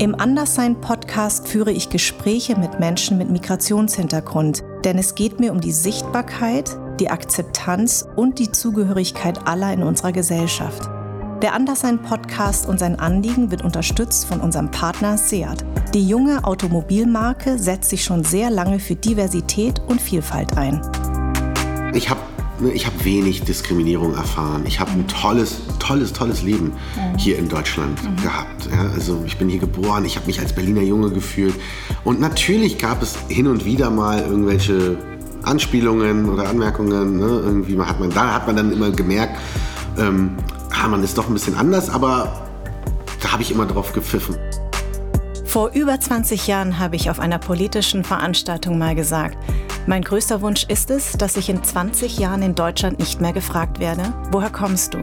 Im Anderssein-Podcast führe ich Gespräche mit Menschen mit Migrationshintergrund, denn es geht mir um die Sichtbarkeit, die Akzeptanz und die Zugehörigkeit aller in unserer Gesellschaft. Der Anderssein-Podcast und sein Anliegen wird unterstützt von unserem Partner Seat. Die junge Automobilmarke setzt sich schon sehr lange für Diversität und Vielfalt ein. Ich habe Ne, ich habe wenig Diskriminierung erfahren. Ich habe ein tolles, tolles, tolles Leben hier in Deutschland mhm. gehabt. Ja, also ich bin hier geboren, ich habe mich als Berliner Junge gefühlt. Und natürlich gab es hin und wieder mal irgendwelche Anspielungen oder Anmerkungen. Ne? Irgendwie hat man, da hat man dann immer gemerkt, ähm, ah, man ist doch ein bisschen anders, aber da habe ich immer drauf gepfiffen. Vor über 20 Jahren habe ich auf einer politischen Veranstaltung mal gesagt, mein größter Wunsch ist es, dass ich in 20 Jahren in Deutschland nicht mehr gefragt werde, woher kommst du?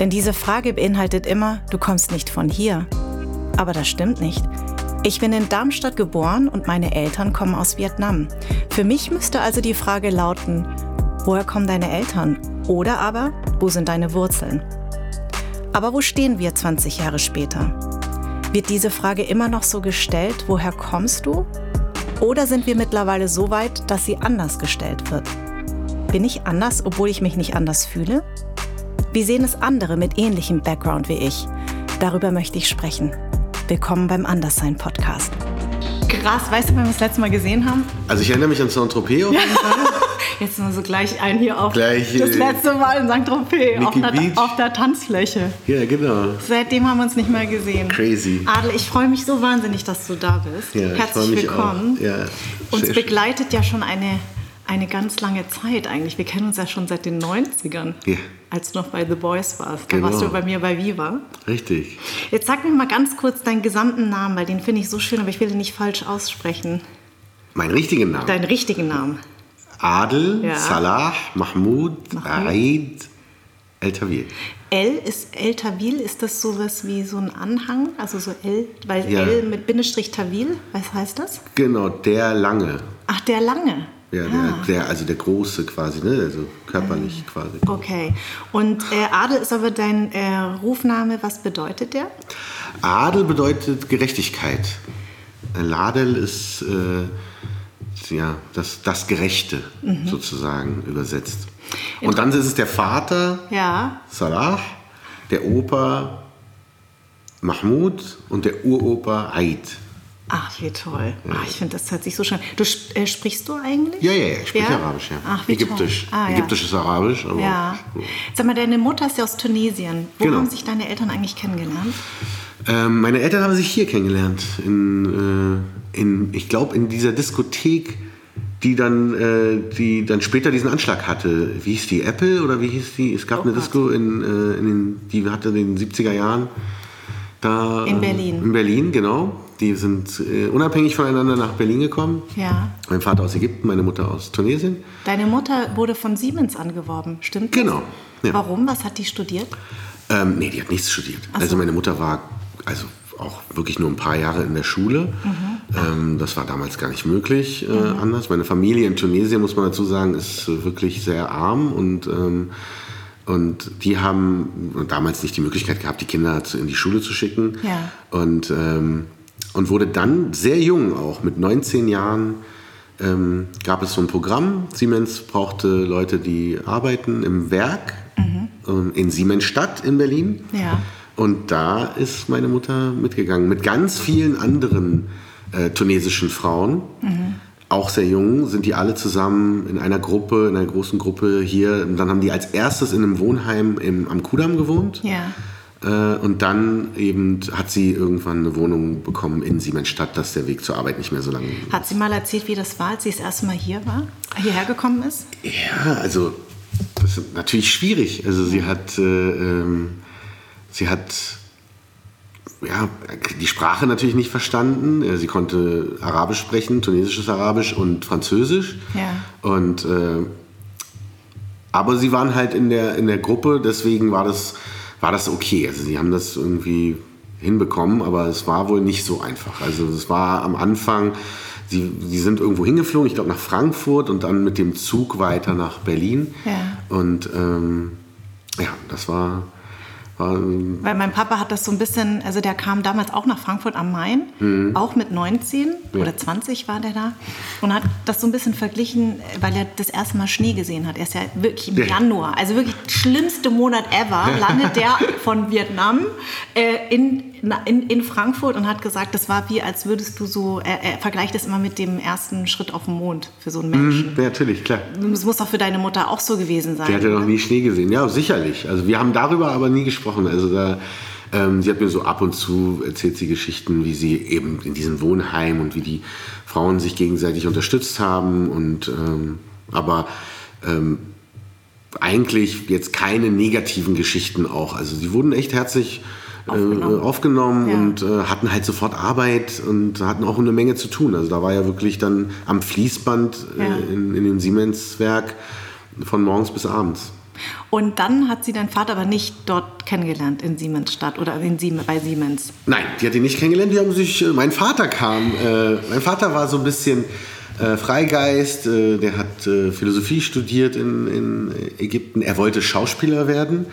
Denn diese Frage beinhaltet immer, du kommst nicht von hier. Aber das stimmt nicht. Ich bin in Darmstadt geboren und meine Eltern kommen aus Vietnam. Für mich müsste also die Frage lauten, woher kommen deine Eltern? Oder aber, wo sind deine Wurzeln? Aber wo stehen wir 20 Jahre später? Wird diese Frage immer noch so gestellt, woher kommst du? Oder sind wir mittlerweile so weit, dass sie anders gestellt wird? Bin ich anders, obwohl ich mich nicht anders fühle? Wie sehen es andere mit ähnlichem Background wie ich? Darüber möchte ich sprechen. Willkommen beim Anderssein Podcast. Krass, weißt du, wann wir das letzte Mal gesehen haben? Also ich erinnere mich an Saint-Tropez auf jeden Fall. Jetzt nur so gleich ein hier auf gleich, das letzte Mal in St. Tropez auf, auf, der Tanzfläche. Ja, genau. Seitdem haben wir uns nicht mehr gesehen. Crazy. Adel, ich freue mich so wahnsinnig, dass du da bist. Ja, Herzlich willkommen. Ja, uns begleitet ja schon eine, eine ganz lange Zeit eigentlich. Wir kennen uns ja schon seit den 90ern. Ja. Als du noch bei The Boys warst. Da genau. warst du bei mir bei Viva. Richtig. Jetzt sag mir mal ganz kurz deinen gesamten Namen, weil den finde ich so schön, aber ich will ihn nicht falsch aussprechen. Meinen richtigen Namen? Deinen richtigen Namen. Adel, ja. Salah, Mahmoud, Aid, El Tawil. L ist El Tawil, ist das sowas wie so ein Anhang? Also so L, weil ja. L mit Bindestrich Tawil, was heißt das? Genau, der Lange. Ach, der Lange. Ja, ah. der, der, also der Große quasi, ne? also körperlich ah. quasi. Okay. Und äh, Adel ist aber dein äh, Rufname, was bedeutet der? Adel bedeutet Gerechtigkeit. Ladel ist äh, ja, das, das Gerechte mhm. sozusagen übersetzt. Und dann ist es der Vater, ja. Salah, der Opa Mahmoud und der Uropa Aid. Ach, wie toll. Ach, ich finde, das hört sich so schön. Du äh, sprichst du eigentlich? Ja, ja, ja. Ich spreche ja? Arabisch, ja. Ach, wie Ägyptisch. Ah, ja. Ägyptisches Arabisch. Aber ja. Sag mal, deine Mutter ist ja aus Tunesien. Wo genau. haben sich deine Eltern eigentlich kennengelernt? Ähm, meine Eltern haben sich hier kennengelernt. In, äh, in ich glaube, in dieser Diskothek die dann, äh, die dann später diesen Anschlag hatte. Wie hieß die? Apple oder wie hieß die? Es gab oh eine. Disco, in, äh, in den, die hatte in den 70er Jahren. Da, in Berlin. In Berlin, genau. Die sind äh, unabhängig voneinander nach Berlin gekommen. Ja. Mein Vater aus Ägypten, meine Mutter aus Tunesien. Deine Mutter wurde von Siemens angeworben, stimmt das? Genau. Ja. Warum? Was hat die studiert? Ähm, nee, die hat nichts studiert. So. Also meine Mutter war also auch wirklich nur ein paar Jahre in der Schule. Mhm. Ähm, das war damals gar nicht möglich äh, mhm. anders. Meine Familie in Tunesien, muss man dazu sagen, ist wirklich sehr arm und ähm, und die haben damals nicht die Möglichkeit gehabt, die Kinder in die Schule zu schicken. Ja. Und, ähm, und wurde dann sehr jung auch, mit 19 Jahren, ähm, gab es so ein Programm. Siemens brauchte Leute, die arbeiten im Werk mhm. ähm, in Siemensstadt in Berlin. Ja. Und da ist meine Mutter mitgegangen mit ganz vielen anderen äh, tunesischen Frauen. Mhm. Auch sehr jung, sind die alle zusammen in einer Gruppe, in einer großen Gruppe hier. Und dann haben die als erstes in einem Wohnheim im, am Kudamm gewohnt. Ja. Äh, und dann eben hat sie irgendwann eine Wohnung bekommen in Siemensstadt, dass der Weg zur Arbeit nicht mehr so lange Hat sie mal erzählt, wie das war, als sie das erste Mal hier war, hierher gekommen ist? Ja, also das ist natürlich schwierig. Also sie hat... Äh, ähm, Sie hat ja, die Sprache natürlich nicht verstanden. Sie konnte Arabisch sprechen, tunesisches Arabisch und Französisch. Ja. Und, äh, aber sie waren halt in der, in der Gruppe, deswegen war das, war das okay. Also sie haben das irgendwie hinbekommen, aber es war wohl nicht so einfach. Also es war am Anfang, sie, sie sind irgendwo hingeflogen, ich glaube nach Frankfurt und dann mit dem Zug weiter nach Berlin. Ja. Und ähm, ja, das war War, Weil mein Papa hat das so ein bisschen, also der kam damals auch nach Frankfurt am Main, Mhm. auch mit 19 oder 20 war der da und hat das so ein bisschen verglichen, weil er das erste Mal Schnee gesehen hat. Er ist ja wirklich im Ja. Januar, also wirklich schlimmste Monat ever, landet der von Vietnam äh, in, in, in Frankfurt und hat gesagt, das war wie, als würdest du so, er, er vergleicht das immer mit dem ersten Schritt auf den Mond für so einen Menschen. ja, natürlich, klar. Das muss doch für deine Mutter auch so gewesen sein. Die hatte noch nie Schnee gesehen. Ja, sicherlich. Also wir haben darüber aber nie gesprochen. Also da, ähm, sie hat mir so ab und zu erzählt sie Geschichten, wie sie eben in diesem Wohnheim und wie die Frauen sich gegenseitig unterstützt haben. Und ähm, aber ähm, eigentlich jetzt keine negativen Geschichten auch. Also sie wurden echt herzlich Aufgenommen. äh, aufgenommen Ja. und äh, hatten halt sofort Arbeit und hatten auch eine Menge zu tun. Also da war ja wirklich dann am Fließband Ja. äh, in, in dem Siemens-Werk von morgens bis abends. Und dann hat sie dein Vater aber nicht dort kennengelernt in Siemensstadt oder in Siemens, bei Siemens. Nein, die hat ihn nicht kennengelernt. Die haben sich. Äh, mein Vater kam. Äh, mein Vater war so ein bisschen äh, Freigeist. Äh, der hat äh, Philosophie studiert in, in Ägypten. Er wollte Schauspieler werden.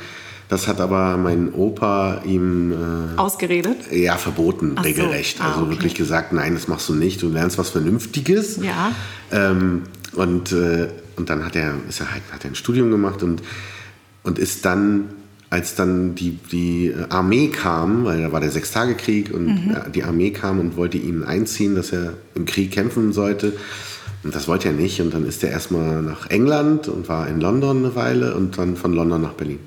Das hat aber mein Opa ihm äh, Ausgeredet? ja verboten, Ach so. regelrecht. Ah, Also okay. wirklich gesagt, nein, das machst du nicht. Du lernst was Vernünftiges. Ja. Ähm, und, äh, und dann hat er, ist er halt, hat er ein Studium gemacht und, und ist dann, als dann die, die Armee kam, weil da war der Sechstagekrieg und Mhm. äh, die Armee kam und wollte ihn einziehen, dass er im Krieg kämpfen sollte. Und das wollte er nicht. Und dann ist er erstmal nach England und war in London eine Weile und dann von London nach Berlin.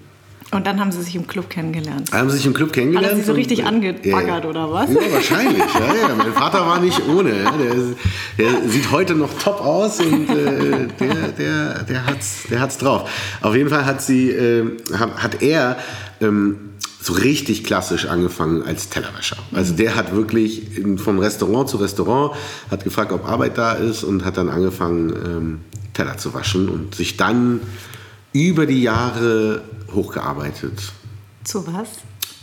Und dann haben sie sich im Club kennengelernt. Haben sie sich im Club kennengelernt. Hat er sie so richtig äh, angebaggert, oder was? Ja, wahrscheinlich. Ja, ja. Mein Vater war nicht ohne. Ja. Der, der sieht heute noch top aus und äh, der, der, der, hat's, der hat's drauf. Auf jeden Fall hat, sie, äh, hat, hat er ähm, so richtig klassisch angefangen als Tellerwäscher. Also der hat wirklich in, von Restaurant zu Restaurant, hat gefragt, ob Arbeit da ist und hat dann angefangen, ähm, Teller zu waschen und sich dann über die Jahre hochgearbeitet Zu was?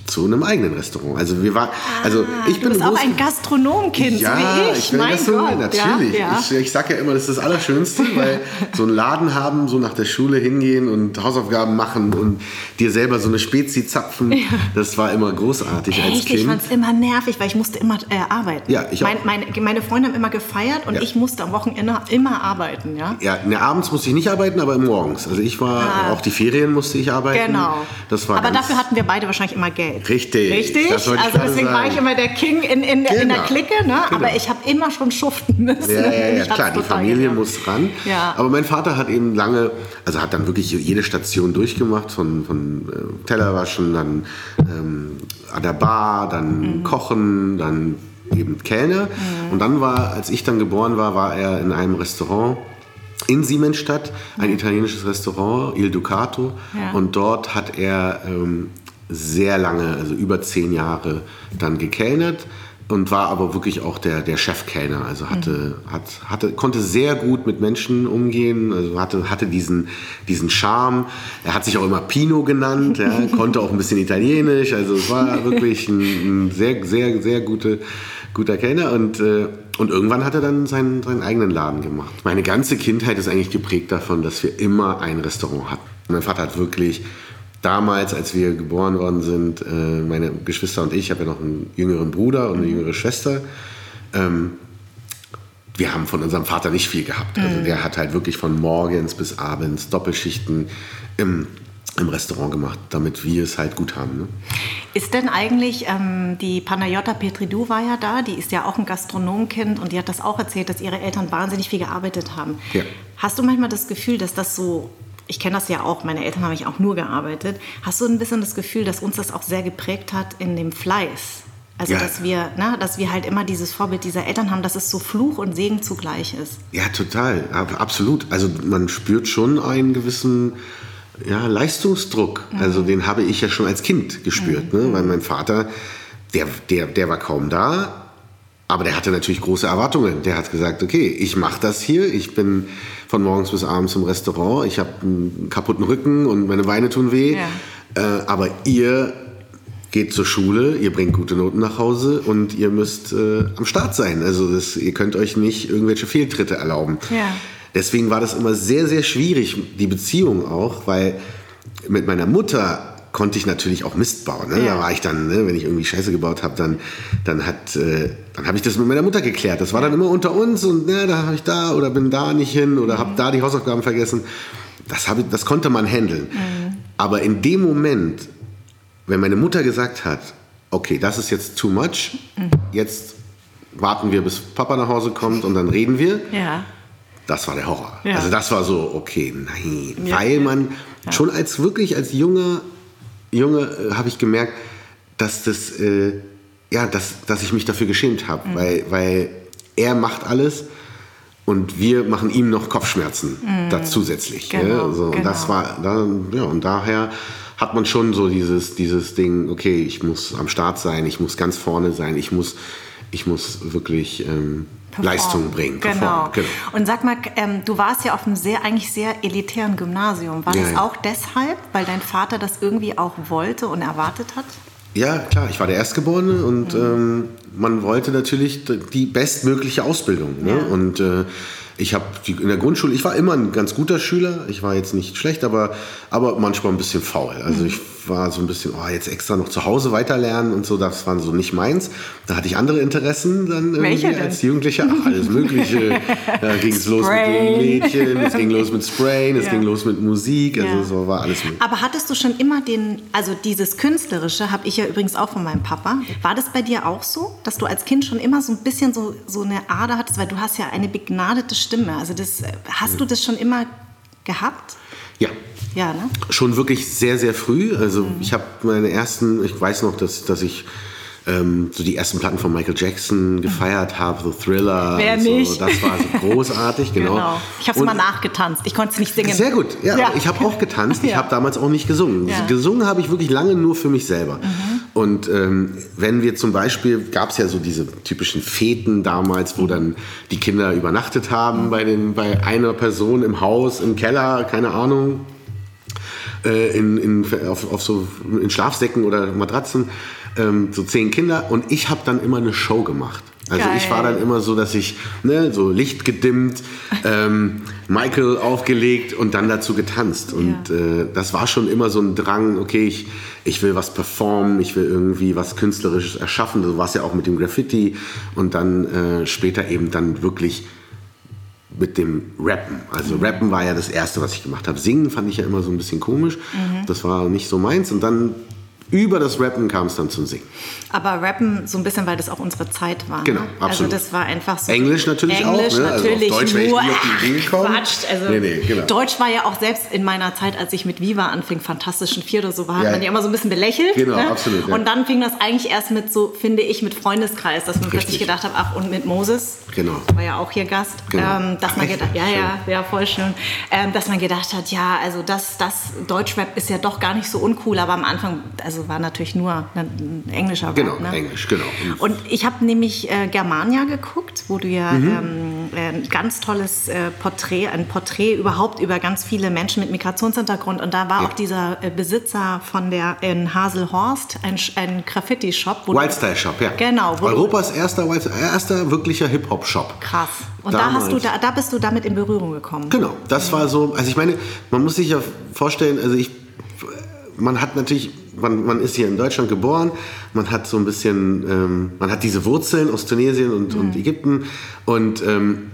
Zu einem eigenen Restaurant. Also wir war, also ich du bin bist auch ein Gastronomkind, ja, so wie ich. will mein das so, Gott. natürlich. Ja, ja. Ich, ich sage ja immer, das ist das Allerschönste, weil so einen Laden haben, so nach der Schule hingehen und Hausaufgaben machen und dir selber so eine Spezi zapfen, das war immer großartig als Echt, ich Kind. fand es immer nervig, weil ich musste immer äh, arbeiten. Ja, ich auch. mein, meine, meine Freunde haben immer gefeiert und ich musste am Wochenende immer arbeiten, ja. Ja, ne, abends musste ich nicht arbeiten, aber morgens. Also ich war, Ah. auch die Ferien musste ich arbeiten. Genau. Das war Aber dafür hatten wir beide wahrscheinlich immer Geld. Richtig, Richtig? ich also deswegen war sagen. ich immer der King in, in, in der Genau. Clique, ne? Genau. aber ich habe immer schon schuften müssen. Ja, ja, ja, klar, die Familie genervt. muss ran. Ja. Aber mein Vater hat eben lange, also hat dann wirklich jede Station durchgemacht, von, von äh, Tellerwaschen, dann ähm, an der Bar, dann Mhm. Kochen, dann eben Kellner. Und dann war, als ich dann geboren war, war er in einem Restaurant in Siemensstadt, ein italienisches Restaurant, Il Ducato. Ja. Und dort hat er ähm, sehr lange, also über zehn Jahre, dann gekellnert und war aber wirklich auch der, der Chefkellner. Also hatte, hat, hatte, konnte sehr gut mit Menschen umgehen, also hatte, hatte diesen, diesen Charme. Er hat sich auch immer Pino genannt, ja, konnte auch ein bisschen Italienisch. Also es war wirklich ein, ein sehr, sehr, sehr gute, guter Kellner. Und, äh, und irgendwann hat er dann seinen, seinen eigenen Laden gemacht. Meine ganze Kindheit ist eigentlich geprägt davon, dass wir immer ein Restaurant hatten. Mein Vater hat wirklich damals, als wir geboren worden sind, äh, meine Geschwister und ich, ich habe ja noch einen jüngeren Bruder und eine jüngere Schwester, ähm, wir haben von unserem Vater nicht viel gehabt. Also der hat halt wirklich von morgens bis abends Doppelschichten im, im Restaurant gemacht, damit wir es halt gut haben. Ne? Ist denn eigentlich, ähm, die Panayota Petridou war ja da, die ist ja auch ein Gastronomkind und die hat das auch erzählt, dass ihre Eltern wahnsinnig viel gearbeitet haben. Ja. Hast du manchmal das Gefühl, dass das so, ich kenne das ja auch, meine Eltern haben ich auch nur gearbeitet, hast du ein bisschen das Gefühl, dass uns das auch sehr geprägt hat in dem Fleiß? Also, Ja. dass, wir, ne, dass wir halt immer dieses Vorbild dieser Eltern haben, dass es so Fluch und Segen zugleich ist. Ja, total, ab- absolut. Also man spürt schon einen gewissen ja, Leistungsdruck. Also den habe ich ja schon als Kind gespürt, ne? weil mein Vater, der, der, der war kaum da, aber der hatte natürlich große Erwartungen. Der hat gesagt, okay, ich mache das hier, ich bin von morgens bis abends im Restaurant, ich habe einen kaputten Rücken und meine Beine tun weh, äh, aber ihr geht zur Schule, ihr bringt gute Noten nach Hause und ihr müsst äh, am Start sein. Also das, ihr könnt euch nicht irgendwelche Fehltritte erlauben. Ja. Deswegen war das immer sehr, sehr schwierig, die Beziehung auch, weil mit meiner Mutter konnte ich natürlich auch Mist bauen. Ne? Ja. Da war ich dann, ne, wenn ich irgendwie Scheiße gebaut habe, dann, dann, hat, äh, dann habe ich das mit meiner Mutter geklärt. Das war dann immer unter uns und ne, da habe ich da oder bin da nicht hin oder mhm. habe da die Hausaufgaben vergessen. Das, ich, das konnte man handeln. Mhm. Aber in dem Moment, wenn meine Mutter gesagt hat, okay, das ist jetzt too much, mhm. jetzt warten wir, bis Papa nach Hause kommt und dann reden wir. Ja. Das war der Horror. Ja. Also das war so, okay, nein. Ja. Weil man schon als wirklich als junger Junge äh, habe ich gemerkt, dass das, äh, ja, dass, dass ich mich dafür geschämt habe, mhm. weil, weil er macht alles und wir machen ihm noch Kopfschmerzen mhm. da zusätzlich. Genau, ja? so, genau. Und das war, da, ja, und daher hat man schon so dieses, dieses Ding, okay, ich muss am Start sein, ich muss ganz vorne sein, ich muss, ich muss wirklich ähm, Leistung bringen. Genau. genau. Und sag mal, ähm, du warst ja auf einem sehr, eigentlich sehr elitären Gymnasium. War ja, das ja. auch deshalb, weil dein Vater das irgendwie auch wollte und erwartet hat? Ja, klar, ich war der Erstgeborene und mhm. ähm, man wollte natürlich die bestmögliche Ausbildung. Ne? Ja. Und äh, ich habe in der Grundschule, ich war immer ein ganz guter Schüler, ich war jetzt nicht schlecht, aber, aber manchmal ein bisschen faul. Also ich war so ein bisschen, oh, jetzt extra noch zu Hause weiterlernen und so, das war so nicht meins. Da hatte ich andere Interessen dann irgendwie als Jugendlicher, ach, alles Mögliche. da ging es los mit den Mädchen, es ging los mit Sprayen, es ja. ging los mit Musik, also ja. so war alles möglich. Aber hattest du schon immer den, also dieses Künstlerische habe ich ja übrigens auch von meinem Papa. War das bei dir auch so, dass du als Kind schon immer so ein bisschen so, so eine Ader hattest, weil du hast ja eine begnadete Stimme. Also das, hast du das schon immer gehabt? Ja, ja, ne? Schon wirklich sehr, sehr früh. Also mhm. ich habe meine ersten, ich weiß noch, dass, dass ich ähm, so die ersten Platten von Michael Jackson gefeiert habe, so Thriller. Wer nicht? So. Das war so großartig, genau. genau. Ich habe es mal nachgetanzt. Ich konnte es nicht singen. Sehr gut, ja. ja. Ich habe auch getanzt. Ich ja. habe damals auch nicht gesungen. Ja. Gesungen habe ich wirklich lange nur für mich selber. Mhm. Und ähm, wenn wir zum Beispiel, gab es ja so diese typischen Feten damals, wo dann die Kinder übernachtet haben mhm. bei, den, bei einer Person im Haus, im Keller, keine Ahnung äh, in, in, auf, auf so, in Schlafsäcken oder Matratzen, ähm, so zehn Kinder. Und ich habe dann immer eine Show gemacht. Also Geil. ich war dann immer so, dass ich ne, so Licht gedimmt, ähm, Michael aufgelegt und dann dazu getanzt. Und ja. äh, das war schon immer so ein Drang, okay, ich, ich will was performen, ich will irgendwie was Künstlerisches erschaffen. So war es ja auch mit dem Graffiti. Und dann äh, später eben dann wirklich mit dem Rappen. Also mhm. Rappen war ja das Erste, was ich gemacht habe. Singen fand ich ja immer so ein bisschen komisch. Mhm. Das war nicht so meins. Und dann über das Rappen kam es dann zum Singen. Aber Rappen so ein bisschen, weil das auch unsere Zeit war. Genau, ne? absolut. Also das war einfach so. Englisch natürlich Englisch auch. Ne? natürlich. Also auf Deutsch nur, wäre ich nie auf die Idee gekommen. Quatsch. Also nee, nee, genau. Deutsch war ja auch selbst in meiner Zeit, als ich mit Viva anfing, Fantastischen Vier oder so, war ja. man ja immer so ein bisschen belächelt. Genau, ne? absolut. Ja. Und dann fing das eigentlich erst mit so, finde ich, mit Freundeskreis, dass man Richtig. plötzlich gedacht hat, ach, und mit Moses. Genau. War ja auch hier Gast. Genau. Ähm, dass ach, man gedacht, ja, ja, ja, voll schön. Ähm, dass man gedacht hat, ja, also das, das Deutschrap ist ja doch gar nicht so uncool, aber am Anfang, also war natürlich nur ein englischer. Genau, ne? Englisch, genau. Und ich habe nämlich äh, Germania geguckt, wo du ja mhm. ähm, ein ganz tolles äh, Porträt, ein Porträt überhaupt über ganz viele Menschen mit Migrationshintergrund. Und da war ja. auch dieser äh, Besitzer von der in Haselhorst, ein, ein Graffiti-Shop. Wildstyle-Shop, ja. Genau. Europas erster, erster wirklicher Hip-Hop-Shop. Krass. Und da, hast du, da, da bist du damit in Berührung gekommen. Genau, das war so, also ich meine, man muss sich ja vorstellen, also ich, man hat natürlich man, man ist hier in Deutschland geboren, man hat so ein bisschen, ähm, man hat diese Wurzeln aus Tunesien und, mhm. und Ägypten und ähm,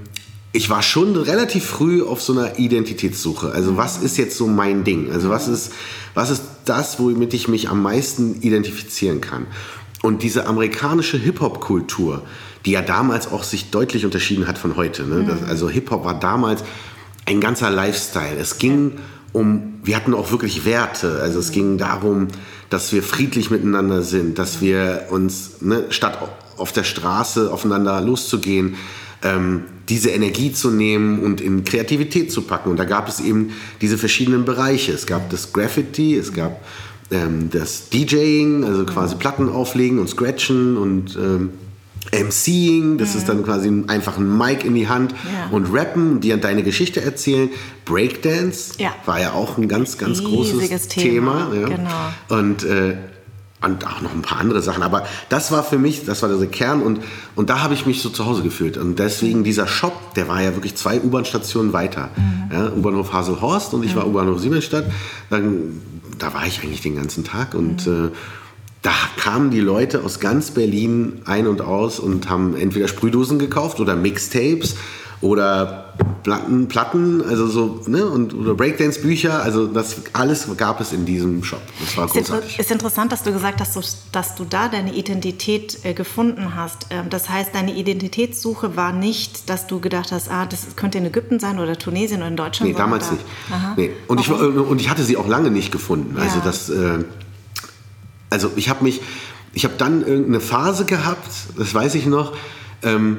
ich war schon relativ früh auf so einer Identitätssuche. Also was ist jetzt so mein Ding? Also was ist, was ist das, womit ich mich am meisten identifizieren kann? Und diese amerikanische Hip-Hop-Kultur, die ja damals auch sich deutlich unterschieden hat von heute. Ne? Das, also Hip-Hop war damals ein ganzer Lifestyle. Es ging um, wir hatten auch wirklich Werte. Also es ging darum, dass wir friedlich miteinander sind, dass wir uns, ne, statt auf der Straße aufeinander loszugehen, ähm, diese Energie zu nehmen und in Kreativität zu packen. Und da gab es eben diese verschiedenen Bereiche. Es gab das Graffiti, es gab ähm, das DJing, also quasi Platten auflegen und scratchen und ähm, MCing, das mhm. ist dann quasi einfach ein Mic in die Hand ja. und rappen, die an deine Geschichte erzählen. Breakdance ja. war ja auch ein ganz, ganz großes Thema. Thema ja. Genau. Und, äh, und auch noch ein paar andere Sachen. Aber das war für mich, das war der Kern und, und da habe ich mich so zu Hause gefühlt. Und deswegen dieser Shop, der war ja wirklich zwei U-Bahn-Stationen weiter. Mhm. Ja, U-Bahnhof Haselhorst und ich mhm. war U-Bahnhof Siemensstadt. Dann da war ich eigentlich den ganzen Tag und mhm. äh, da kamen die Leute aus ganz Berlin ein und aus und haben entweder Sprühdosen gekauft oder Mixtapes oder Platten, Platten also so, ne, und, oder Breakdance-Bücher, also das alles gab es in diesem Shop. Das war großartig. Ist, interessant, dass du gesagt hast, dass du, dass du da deine Identität äh, gefunden hast. Ähm, das heißt, deine Identitätssuche war nicht, dass du gedacht hast, ah, das könnte in Ägypten sein oder Tunesien oder in Deutschland. Nee, damals da. nicht. Nee. Und, ich, und ich hatte sie auch lange nicht gefunden. Also Ja. das, äh, also ich habe mich, ich habe dann irgendeine Phase gehabt, das weiß ich noch, ähm,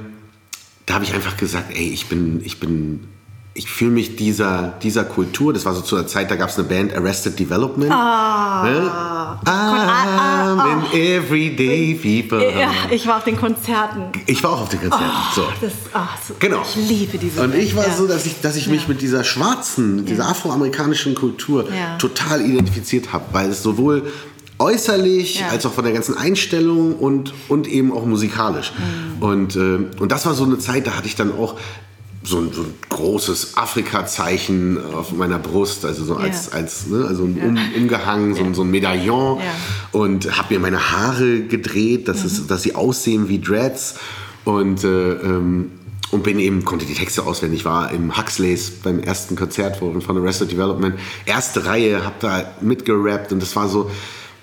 da habe ich einfach gesagt, ey, ich bin, ich bin, ich fühle mich dieser, dieser Kultur, das war so zu der Zeit, da gab es eine Band Arrested Development. Ah, I'm in everyday people. Ja, ich war auf den Konzerten. Ich war auch auf den Konzerten. so. Das, ah, so, Genau. Ich liebe diese Und ich war ja. so, dass ich, dass ich mich mit dieser schwarzen, dieser afroamerikanischen Kultur Ja. total identifiziert habe, weil es sowohl äußerlich Ja. als auch von der ganzen Einstellung und, und eben auch musikalisch. Mhm. Und, äh, und das war so eine Zeit, da hatte ich dann auch so ein, so ein großes Afrika-Zeichen auf meiner Brust, also so als, Ja. als ne, also ein um, umgehangen, so, ein- so ein Medaillon Ja. und habe mir meine Haare gedreht, dass, Mhm. es, dass sie aussehen wie Dreads und äh, ähm, und bin eben konnte die Texte auswendig war im Huxleys beim ersten Konzert von Arrested Development erste Reihe habe da mitgerappt und das war so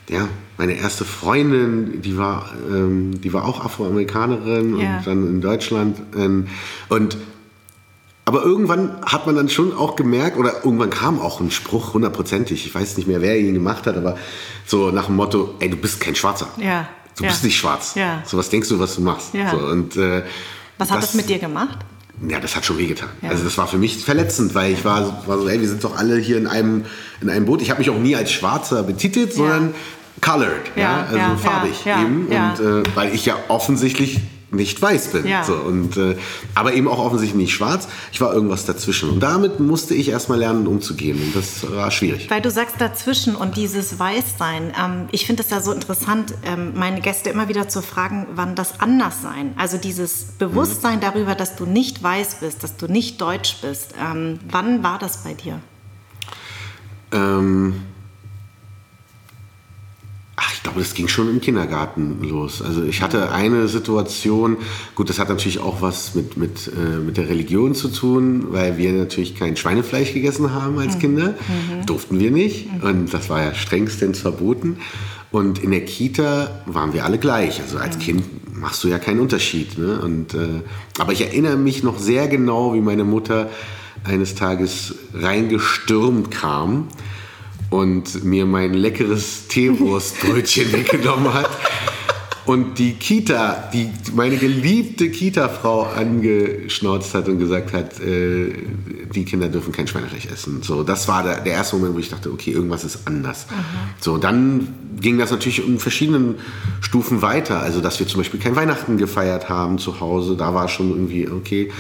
ja meine erste Freundin die war ähm, die war auch Afroamerikanerin Ja. und dann in Deutschland ähm, und aber irgendwann hat man dann schon auch gemerkt, oder irgendwann kam auch ein Spruch hundertprozentig, ich weiß nicht mehr, wer ihn gemacht hat, aber so nach dem Motto, ey, du bist kein Schwarzer. Ja, Du ja. bist nicht schwarz. Ja. So was denkst du, was du machst. Ja. So, und, äh, Was hat das, mit dir gemacht? Ja, das hat schon wehgetan. Ja. Also das war für mich verletzend, weil ich war, so- war so, ey, wir sind doch alle hier in einem, in einem Boot. Ich habe mich auch nie als Schwarzer betitelt, sondern colored, ja, Ja, also ja, farbig ja, eben. ja. Und äh, weil ich ja offensichtlich nicht weiß bin. Ja. So, und, äh, aber eben auch offensichtlich nicht schwarz. Ich war irgendwas dazwischen. Und damit musste ich erstmal lernen, umzugehen. Und das war schwierig. Weil du sagst dazwischen und dieses Weißsein. Ähm, ich finde es ja so interessant, ähm, meine Gäste immer wieder zu fragen, wann das Anderssein, also dieses Bewusstsein darüber, dass du nicht weiß bist, dass du nicht deutsch bist. Ähm, wann war das bei dir? Ähm, ich glaube, das ging schon im Kindergarten los. Also ich hatte eine Situation, gut, das hat natürlich auch was mit, mit, äh, mit der Religion zu tun, weil wir natürlich kein Schweinefleisch gegessen haben als Kinder. Durften wir nicht. Und das war ja strengstens verboten. Und in der Kita waren wir alle gleich. Also als Kind machst du ja keinen Unterschied. Ne? Und, äh, aber ich erinnere mich noch sehr genau, wie meine Mutter eines Tages reingestürmt kam und mir mein leckeres Teewurstbrötchen weggenommen hat und die Kita, die meine geliebte Kita-Frau angeschnauzt hat und gesagt hat, äh, die Kinder dürfen kein Schweinefleisch essen. So, das war der, der erste Moment, wo ich dachte, okay, irgendwas ist anders. So, dann ging das natürlich in verschiedenen Stufen weiter. Also, dass wir zum Beispiel kein Weihnachten gefeiert haben zu Hause, da war schon irgendwie, okay,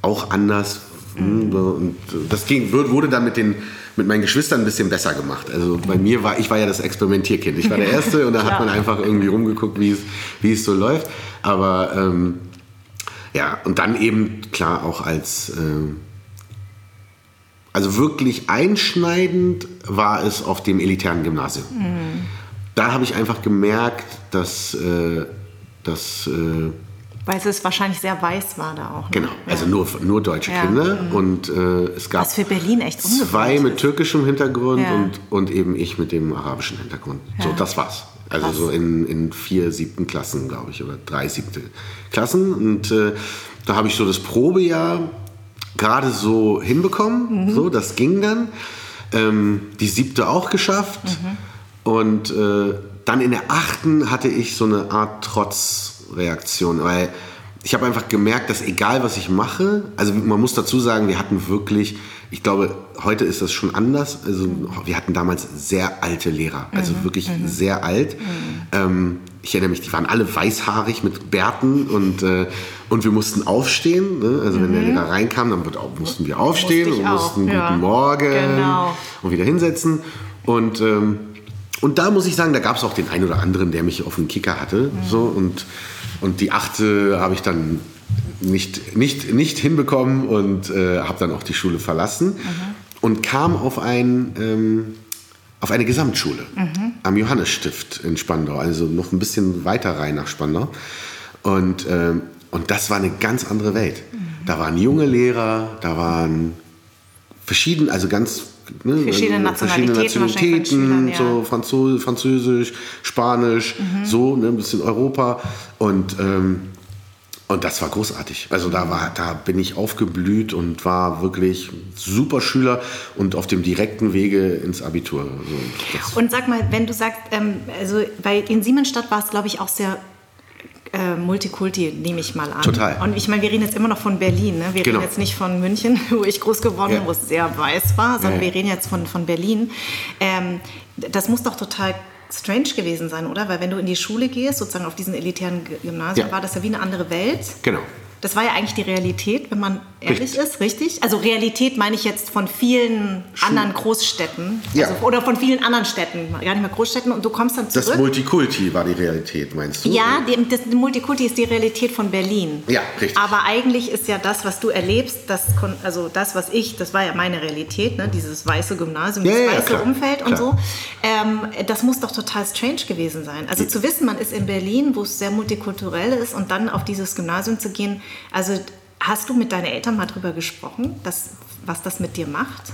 auch anders. Hm, so, Und das ging, wurde dann mit den mit meinen Geschwistern ein bisschen besser gemacht. Also bei mir war, ich war ja das Experimentierkind. Ich war der Erste und da hat man einfach irgendwie rumgeguckt, wie es, wie es so läuft. Aber ähm, ja, und dann eben klar auch als, ähm, also wirklich einschneidend war es auf dem elitären Gymnasium. Da habe ich einfach gemerkt, dass, äh, dass äh, Weil es wahrscheinlich sehr weiß war da auch. Ne? Genau, also nur, nur deutsche Ja. Kinder. Und äh, es gab Was für Berlin echt ungewöhnlich zwei mit türkischem Hintergrund Ja. und, und eben ich mit dem arabischen Hintergrund. So, Ja. das war's. Also Krass. so in, in vier siebten Klassen, glaube ich, oder drei siebte Klassen. Und äh, da habe ich so das Probejahr gerade so hinbekommen. Mhm. So, das ging dann. Ähm, die siebte auch geschafft. Mhm. Und äh, dann in der achten hatte ich so eine Art Trotzreaktion, weil ich habe einfach gemerkt, dass egal was ich mache, also man muss dazu sagen, wir hatten wirklich, ich glaube, heute ist das schon anders. Also wir hatten damals sehr alte Lehrer, also wirklich sehr alt. Ähm, ich erinnere mich, die waren alle weißhaarig mit Bärten und, äh, und wir mussten aufstehen. Ne? Also wenn der Lehrer reinkam, dann auch, mussten wir aufstehen und auch, mussten ja. Guten Morgen Genau. und wieder hinsetzen. Und, ähm, und da muss ich sagen, da gab es auch den einen oder anderen, der mich auf den Kicker hatte. So, und, und die achte habe ich dann nicht, nicht, nicht hinbekommen und äh, habe dann auch die Schule verlassen und kam auf ein, ähm, auf eine Gesamtschule mhm. am Johannesstift in Spandau, also noch ein bisschen weiter rein nach Spandau. Und, ähm, und das war eine ganz andere Welt. Mhm. Da waren junge Lehrer, da waren verschiedene, also ganz ne, verschiedene Nationalitäten, verschiedene Nationalitäten so Französisch, Französisch Spanisch, mhm. so ne, ein bisschen Europa und ähm, und das war großartig. Also da war, da bin ich aufgeblüht und war wirklich super Schüler und auf dem direkten Wege ins Abitur. Also und sag mal, wenn du sagst, ähm, also bei in Siemensstadt war es, glaube ich, auch sehr äh, Multikulti, nehme ich mal an. Total. Und ich meine, wir reden jetzt immer noch von Berlin. Ne? Wir genau. reden jetzt nicht von München, wo ich groß geworden bin, ja. wo es sehr weiß war, sondern ja. wir reden jetzt von, von Berlin. Ähm, das muss doch total strange gewesen sein, oder? Weil wenn du in die Schule gehst, sozusagen auf diesen elitären Gymnasium, ja. war das ja wie eine andere Welt. Genau. Das war ja eigentlich die Realität, wenn man ehrlich richtig. ist, richtig? Also Realität meine ich jetzt von vielen Schu anderen Großstädten ja. also, oder von vielen anderen Städten, gar nicht mehr Großstädten und du kommst dann zurück. Das Multikulti war die Realität, meinst du? Ja, die, das Multikulti ist die Realität von Berlin. Ja, richtig. Aber eigentlich ist ja das, was du erlebst, das, also das, was ich, das war ja meine Realität, ne? dieses weiße Gymnasium, ja, dieses ja, weiße klar, Umfeld klar. und so. Ähm, das muss doch total strange gewesen sein. Also zu wissen, man ist in Berlin, wo es sehr multikulturell ist und dann auf dieses Gymnasium zu gehen, also Hast du mit deinen Eltern mal darüber gesprochen, dass, was das mit dir macht?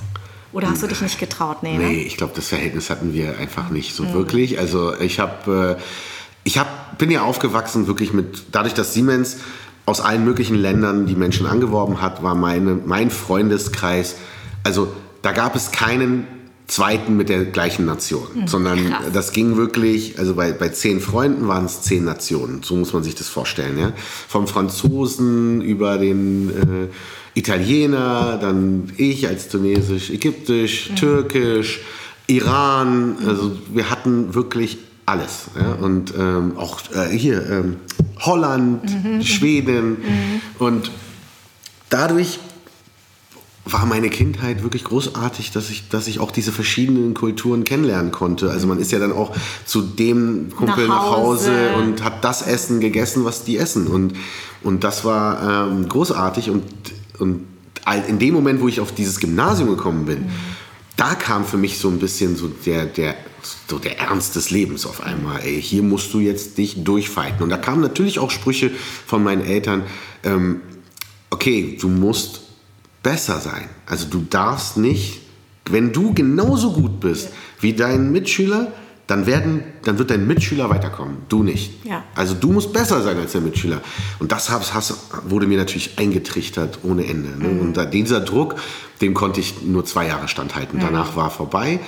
Oder hast du dich nicht getraut? Nee, ne? nee ich glaube, das Verhältnis hatten wir einfach nicht so mhm. wirklich. Also ich habe, äh, ich hab, bin ja aufgewachsen wirklich mit, dadurch, dass Siemens aus allen möglichen Ländern die Menschen angeworben hat, war meine, mein Freundeskreis, also da gab es keinen zweiten mit der gleichen Nation, mhm, sondern krass. das ging wirklich, also bei, bei zehn Freunden waren es zehn Nationen, so muss man sich das vorstellen. Ja? Vom Franzosen über den äh, Italiener, dann ich als Tunesisch, Ägyptisch, mhm. Türkisch, Iran, also wir hatten wirklich alles. Ja? Und ähm, auch äh, hier ähm, Holland, mhm. Schweden mhm. und dadurch war meine Kindheit wirklich großartig, dass ich, dass ich auch diese verschiedenen Kulturen kennenlernen konnte. Also man ist ja dann auch zu dem Kumpel nach Hause, nach Hause und hat das Essen gegessen, was die essen. Und, und das war ähm, großartig. Und, und in dem Moment, wo ich auf dieses Gymnasium gekommen bin, mhm. da kam für mich so ein bisschen so der, der, so der Ernst des Lebens auf einmal. Ey, hier musst du jetzt dich durchfighten. Und da kamen natürlich auch Sprüche von meinen Eltern, ähm, okay, du musst besser sein. Also du darfst nicht, wenn du genauso gut bist wie dein Mitschüler, dann, werden, dann wird dein Mitschüler weiterkommen, du nicht. Ja. Also du musst besser sein als der Mitschüler. Und das hast, wurde mir natürlich eingetrichtert ohne Ende. Ne? Mhm. Und da, dieser Druck, den konnte ich nur zwei Jahre standhalten. Mhm. Danach war vorbei.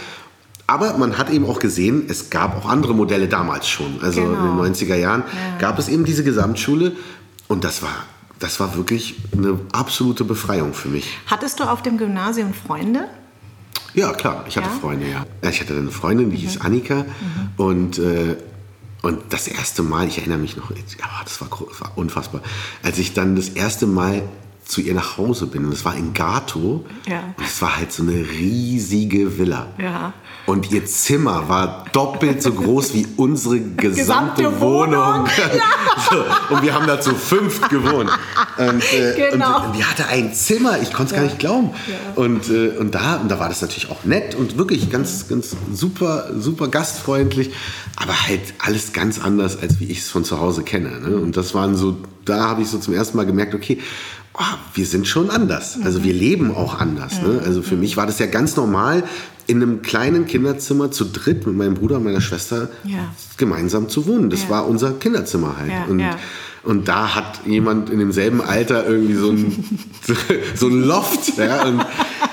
Aber man hat eben auch gesehen, es gab auch andere Modelle damals schon. Also genau. in den 90er Jahren ja. gab es eben diese Gesamtschule. Und das war das war wirklich eine absolute Befreiung für mich. Hattest du auf dem Gymnasium Freunde? Ja, klar, ich hatte ja? Freunde, ja. Ich hatte eine Freundin, die mhm. hieß Annika. Mhm. Und, äh, und das erste Mal, ich erinnere mich noch, das war, das war unfassbar, als ich dann das erste Mal zu ihr nach Hause bin. Und es war in Gato. Ja. Und es war halt so eine riesige Villa. Ja. Und ihr Zimmer war doppelt so groß wie unsere gesamte, gesamte Wohnung. Wohnung. Ja. so, und wir haben da zu fünf gewohnt. Und, äh, genau. und die hatte ein Zimmer, ich konnte es ja. gar nicht glauben. Ja. Und, äh, und, da, und da war das natürlich auch nett und wirklich ganz, ganz super, super gastfreundlich. Aber halt alles ganz anders, als wie ich es von zu Hause kenne. Ne? Und das waren so, da habe ich so zum ersten Mal gemerkt, okay, oh, wir sind schon anders. Also wir leben auch anders. Ne? Also für mich war das ja ganz normal, in einem kleinen Kinderzimmer zu dritt mit meinem Bruder und meiner Schwester ja. gemeinsam zu wohnen. Das ja. war unser Kinderzimmer halt. Ja, und, und da hat jemand in demselben Alter irgendwie so ein, so ein Loft. Ja? Und,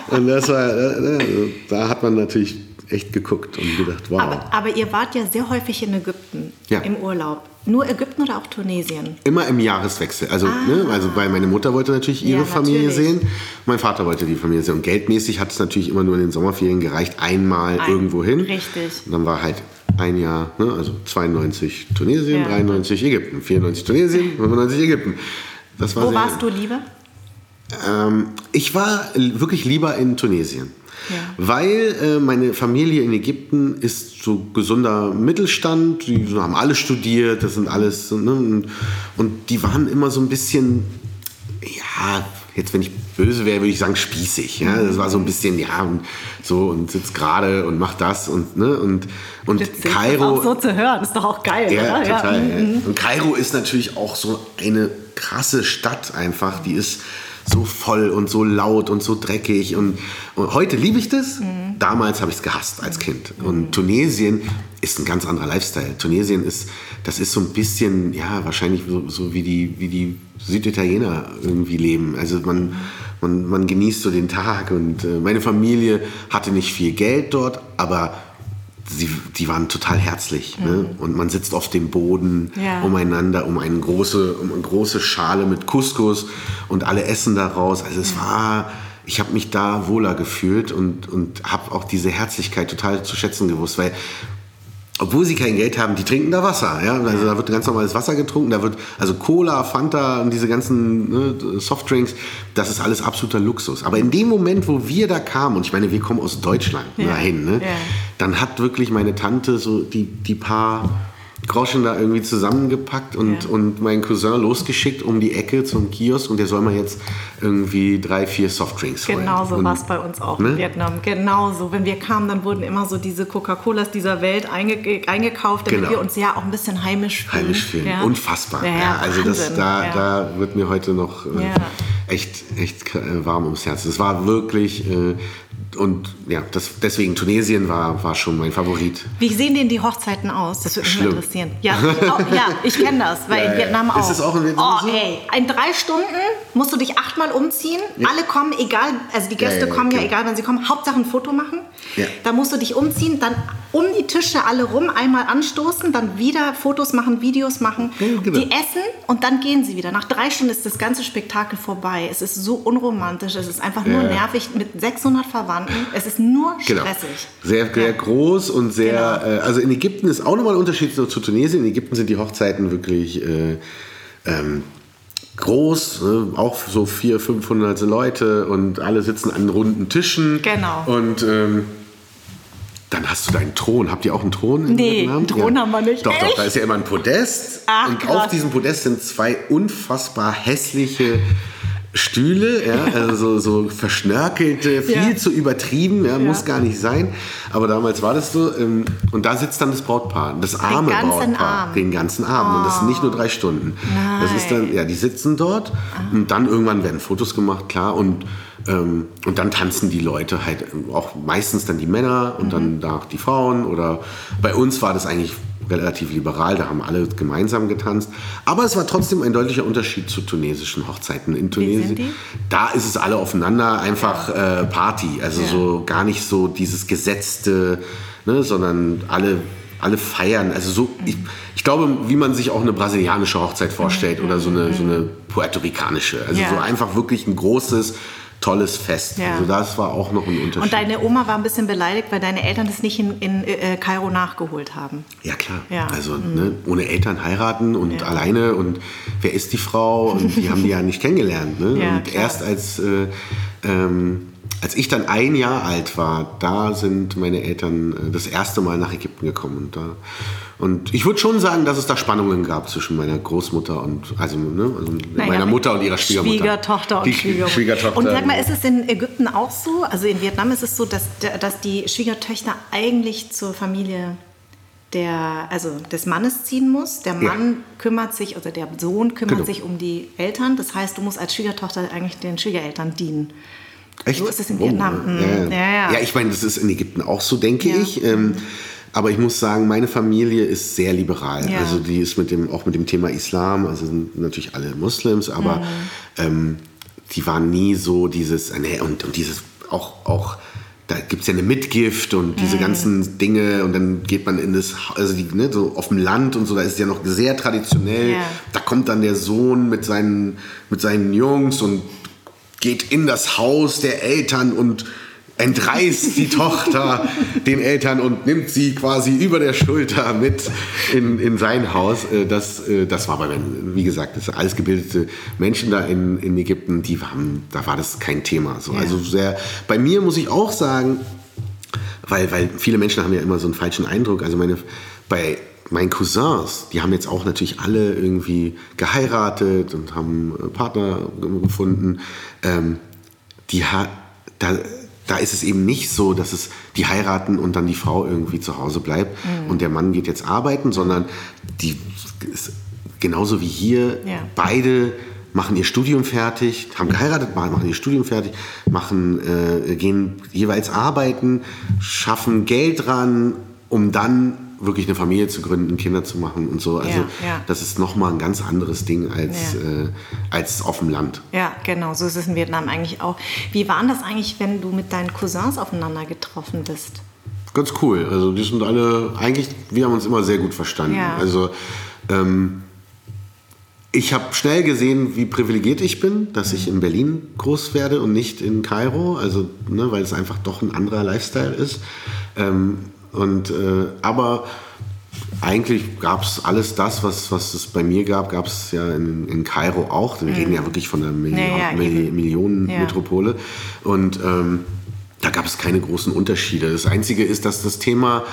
und das war, äh, äh, da hat man natürlich echt geguckt und gedacht, wow. Aber, aber ihr wart ja sehr häufig in Ägypten im Urlaub. Nur Ägypten oder auch Tunesien? Immer im Jahreswechsel. Also, ah. ne, also weil meine Mutter wollte natürlich ihre ja, Familie natürlich. sehen, mein Vater wollte die Familie sehen. Und geldmäßig hat es natürlich immer nur in den Sommerferien gereicht, einmal ein, irgendwo hin. Richtig. Und dann war halt ein Jahr, ne, also 92 Tunesien, ja. 93 Ägypten, 94 Tunesien, 95 Ägypten. Das war Wo warst du lieber? Ähm, ich war wirklich lieber in Tunesien. Ja. Weil äh, meine Familie in Ägypten ist so gesunder Mittelstand, die haben alle studiert, das sind alles, ne, und, und die waren immer so ein bisschen, ja, jetzt wenn ich böse wäre, würde ich sagen spießig. Ja? Das war so ein bisschen, ja, und so und sitzt gerade und macht das und, ne, und, und Witzig, Kairo. Auch so zu hören, ist doch auch geil, Ja, oder? total. Ja. Ja. Und Kairo ist natürlich auch so eine krasse Stadt einfach. Die ist so voll und so laut und so dreckig. Und, und heute liebe ich das. Mhm. Damals habe ich es gehasst als Kind. Und Tunesien ist ein ganz anderer Lifestyle. Tunesien ist, das ist so ein bisschen, ja, wahrscheinlich so, so wie, die, wie die Süditaliener irgendwie leben. Also man, man, man genießt so den Tag. Und äh, meine Familie hatte nicht viel Geld dort, aber sie, die waren total herzlich. Ne? Und man sitzt auf dem Boden Ja. umeinander, um eine, große, um eine große Schale mit Couscous und alle essen daraus. Also es war, ich habe mich da wohler gefühlt und, und habe auch diese Herzlichkeit total zu schätzen gewusst, weil obwohl sie kein Geld haben, die trinken da Wasser. Ja? Also da wird ganz normales Wasser getrunken, da wird also Cola, Fanta und diese ganzen ne, Softdrinks, das ist alles absoluter Luxus. Aber in dem Moment, wo wir da kamen, und ich meine, wir kommen aus Deutschland Ja. dahin, ne, Ja. dann hat wirklich meine Tante so die, die paar Groschen da irgendwie zusammengepackt und, Ja. und meinen Cousin losgeschickt um die Ecke zum Kiosk und der soll mal jetzt irgendwie drei, vier Softdrinks holen. Genau so war es bei uns auch Ne? in Vietnam. Genau so. Wenn wir kamen, dann wurden immer so diese Coca-Colas dieser Welt einge eingekauft, damit Genau. wir uns ja auch ein bisschen heimisch fühlen. heimisch fühlen. Ja. Unfassbar. Ja, Ja, also das, da, da wird mir heute noch äh, echt, echt äh, warm ums Herz. Es war wirklich äh, und ja, das, deswegen Tunesien war, war schon mein Favorit. Wie sehen denn die Hochzeiten aus? Das würde mich Schlimm. interessieren. Ja, ich, auch, ja, ich kenne das, weil Ja, in ja. Vietnam Ist auch. es auch in Vietnam oh, so? ey, in drei Stunden musst du dich achtmal umziehen. Alle kommen, egal, also die Gäste Ja, ja, kommen ja, egal wann sie kommen, Hauptsache ein Foto machen. Ja. Da musst du dich umziehen, dann um die Tische alle rum, einmal anstoßen, dann wieder Fotos machen, Videos machen. Ja, genau. Die essen und dann gehen sie wieder. Nach drei Stunden ist das ganze Spektakel vorbei. Es ist so unromantisch, es ist einfach nur Ja. nervig mit 600 Verwandten. Es ist nur Genau. stressig. Sehr, sehr Ja. groß und sehr. Genau. Äh, also in Ägypten ist auch nochmal ein Unterschied zu, Tunesien. In Ägypten sind die Hochzeiten wirklich äh, ähm, groß, ne? auch so 400, 500 Leute und alle sitzen an runden Tischen. Genau. Und ähm, dann hast du deinen Thron. Habt ihr auch einen Thron? in Nee, Vietnam? einen Thron haben wir nicht. Doch, doch, Echt? da ist ja immer ein Podest. Ach, und krass. auf diesem Podest sind zwei unfassbar hässliche Stühle, ja, also so, so verschnörkelte, viel Ja. zu übertrieben, ja, muss Ja. gar nicht sein. Aber damals war das so. Ähm, und da sitzt dann das Brautpaar, das arme ganzen Brautpaar, Abend. den ganzen Abend. Und das sind nicht nur drei Stunden. Das ist dann, Nein. ja, die sitzen dort und dann irgendwann werden Fotos gemacht, klar. Und, ähm, und dann tanzen die Leute halt auch meistens dann die Männer und dann danach die Frauen. Oder bei uns war das eigentlich relativ liberal, da haben alle gemeinsam getanzt. Aber es war trotzdem ein deutlicher Unterschied zu tunesischen Hochzeiten. In Tunesien, da ist es alle aufeinander, einfach äh, Party. Also Ja. so gar nicht so dieses gesetzte, ne, sondern alle, alle feiern. Also so, ich, ich glaube, wie man sich auch eine brasilianische Hochzeit vorstellt oder so eine, so eine puerto-ricanische. Also Ja. so einfach wirklich ein großes, tolles Fest. Ja. Also das war auch noch ein Unterschied. Und deine Oma war ein bisschen beleidigt, weil deine Eltern das nicht in, in äh, Kairo nachgeholt haben. Ja, klar. Ja. Mhm. Also ne, ohne Eltern heiraten und alleine und wer ist die Frau und die haben die ja nicht kennengelernt. Ne? Ja, und klar. erst als, äh, ähm, als ich dann ein Jahr alt war, da sind meine Eltern äh, das erste Mal nach Ägypten gekommen. Und, da, und ich würde schon sagen, dass es da Spannungen gab zwischen meiner Großmutter und also, ne, also Naja, meiner Mutter und ihrer Schwiegermutter. Schwiegertochter und die Schwiegermutter. Schwiegertochter. Und sag mal, ist es in Ägypten auch so? Also in Vietnam ist es so, dass, dass die Schwiegertöchter eigentlich zur Familie der, also des Mannes ziehen muss. Der Ja. Mann kümmert sich, oder der Sohn kümmert Genau. sich um die Eltern. Das heißt, du musst als Schwiegertochter eigentlich den Schwiegereltern dienen. Echt? So ist es in Oh, Vietnam. Ja, Mhm. ja. Ja, ja. ja, ich meine, das ist in Ägypten auch so, denke ich. Ähm, aber ich muss sagen, meine Familie ist sehr liberal. Also die ist mit dem, auch mit dem Thema Islam, also sind natürlich alle Muslims, aber Mhm. ähm, die waren nie so dieses, äh, nee, und, und dieses auch, auch da gibt es ja eine Mitgift und diese Mhm. ganzen Dinge und dann geht man in das, also die, ne, so auf dem Land und so, da ist es ja noch sehr traditionell. Ja. Da kommt dann der Sohn mit seinen, mit seinen Jungs und geht in das Haus der Eltern und entreißt die Tochter den Eltern und nimmt sie quasi über der Schulter mit in, in sein Haus. Äh, Das, äh, das war bei mir, wie gesagt, das alles gebildete Menschen da in, in Ägypten, die waren, da war das kein Thema. So. Ja. Also sehr, bei mir muss ich auch sagen, weil, weil viele Menschen haben ja immer so einen falschen Eindruck. Also meine, bei meine Cousins, die haben jetzt auch natürlich alle irgendwie geheiratet und haben äh, Partner gefunden. Ähm, die hat, da, da ist es eben nicht so, dass es die heiraten und dann die Frau irgendwie zu Hause bleibt mhm. und der Mann geht jetzt arbeiten, sondern die ist genauso wie hier ja. beide machen ihr Studium fertig, haben geheiratet, machen ihr Studium fertig, machen, äh, gehen jeweils arbeiten, schaffen Geld dran, um dann wirklich eine Familie zu gründen, Kinder zu machen und so. Also ja, ja. das ist nochmal ein ganz anderes Ding als, ja. äh, als auf dem Land. Ja, genau, so ist es in Vietnam eigentlich auch. Wie war das eigentlich, wenn du mit deinen Cousins aufeinander getroffen bist? Ganz cool. Also die sind alle, eigentlich, wir haben uns immer sehr gut verstanden. Also ähm, ich habe schnell gesehen, wie privilegiert ich bin, dass ich in Berlin groß werde und nicht in Kairo, also ne, weil es einfach doch ein anderer Lifestyle ist. Ähm, und, äh, aber eigentlich gab es alles das, was, was es bei mir gab, gab es ja in, in Kairo auch. Wir mhm. reden ja wirklich von einer Million, ja, ja, Millionenmetropole. Ja. Und ähm, da gab es keine großen Unterschiede. Das Einzige ist, dass das Thema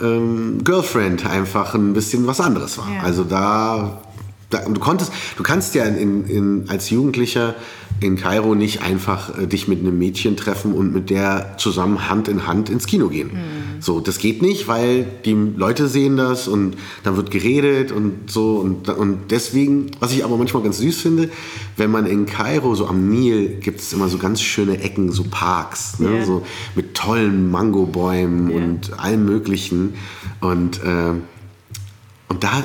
ähm, Girlfriend einfach ein bisschen was anderes war. Also da du konntest, du kannst ja in, in, als Jugendlicher in Kairo nicht einfach äh, dich mit einem Mädchen treffen und mit der zusammen Hand in Hand ins Kino gehen. Mhm. So, das geht nicht, weil die Leute sehen das und dann wird geredet und so und, und deswegen, was ich aber manchmal ganz süß finde, wenn man in Kairo so am Nil gibt es immer so ganz schöne Ecken, so Parks, ne? yeah. so mit tollen Mangobäumen yeah. und allem Möglichen und äh, und da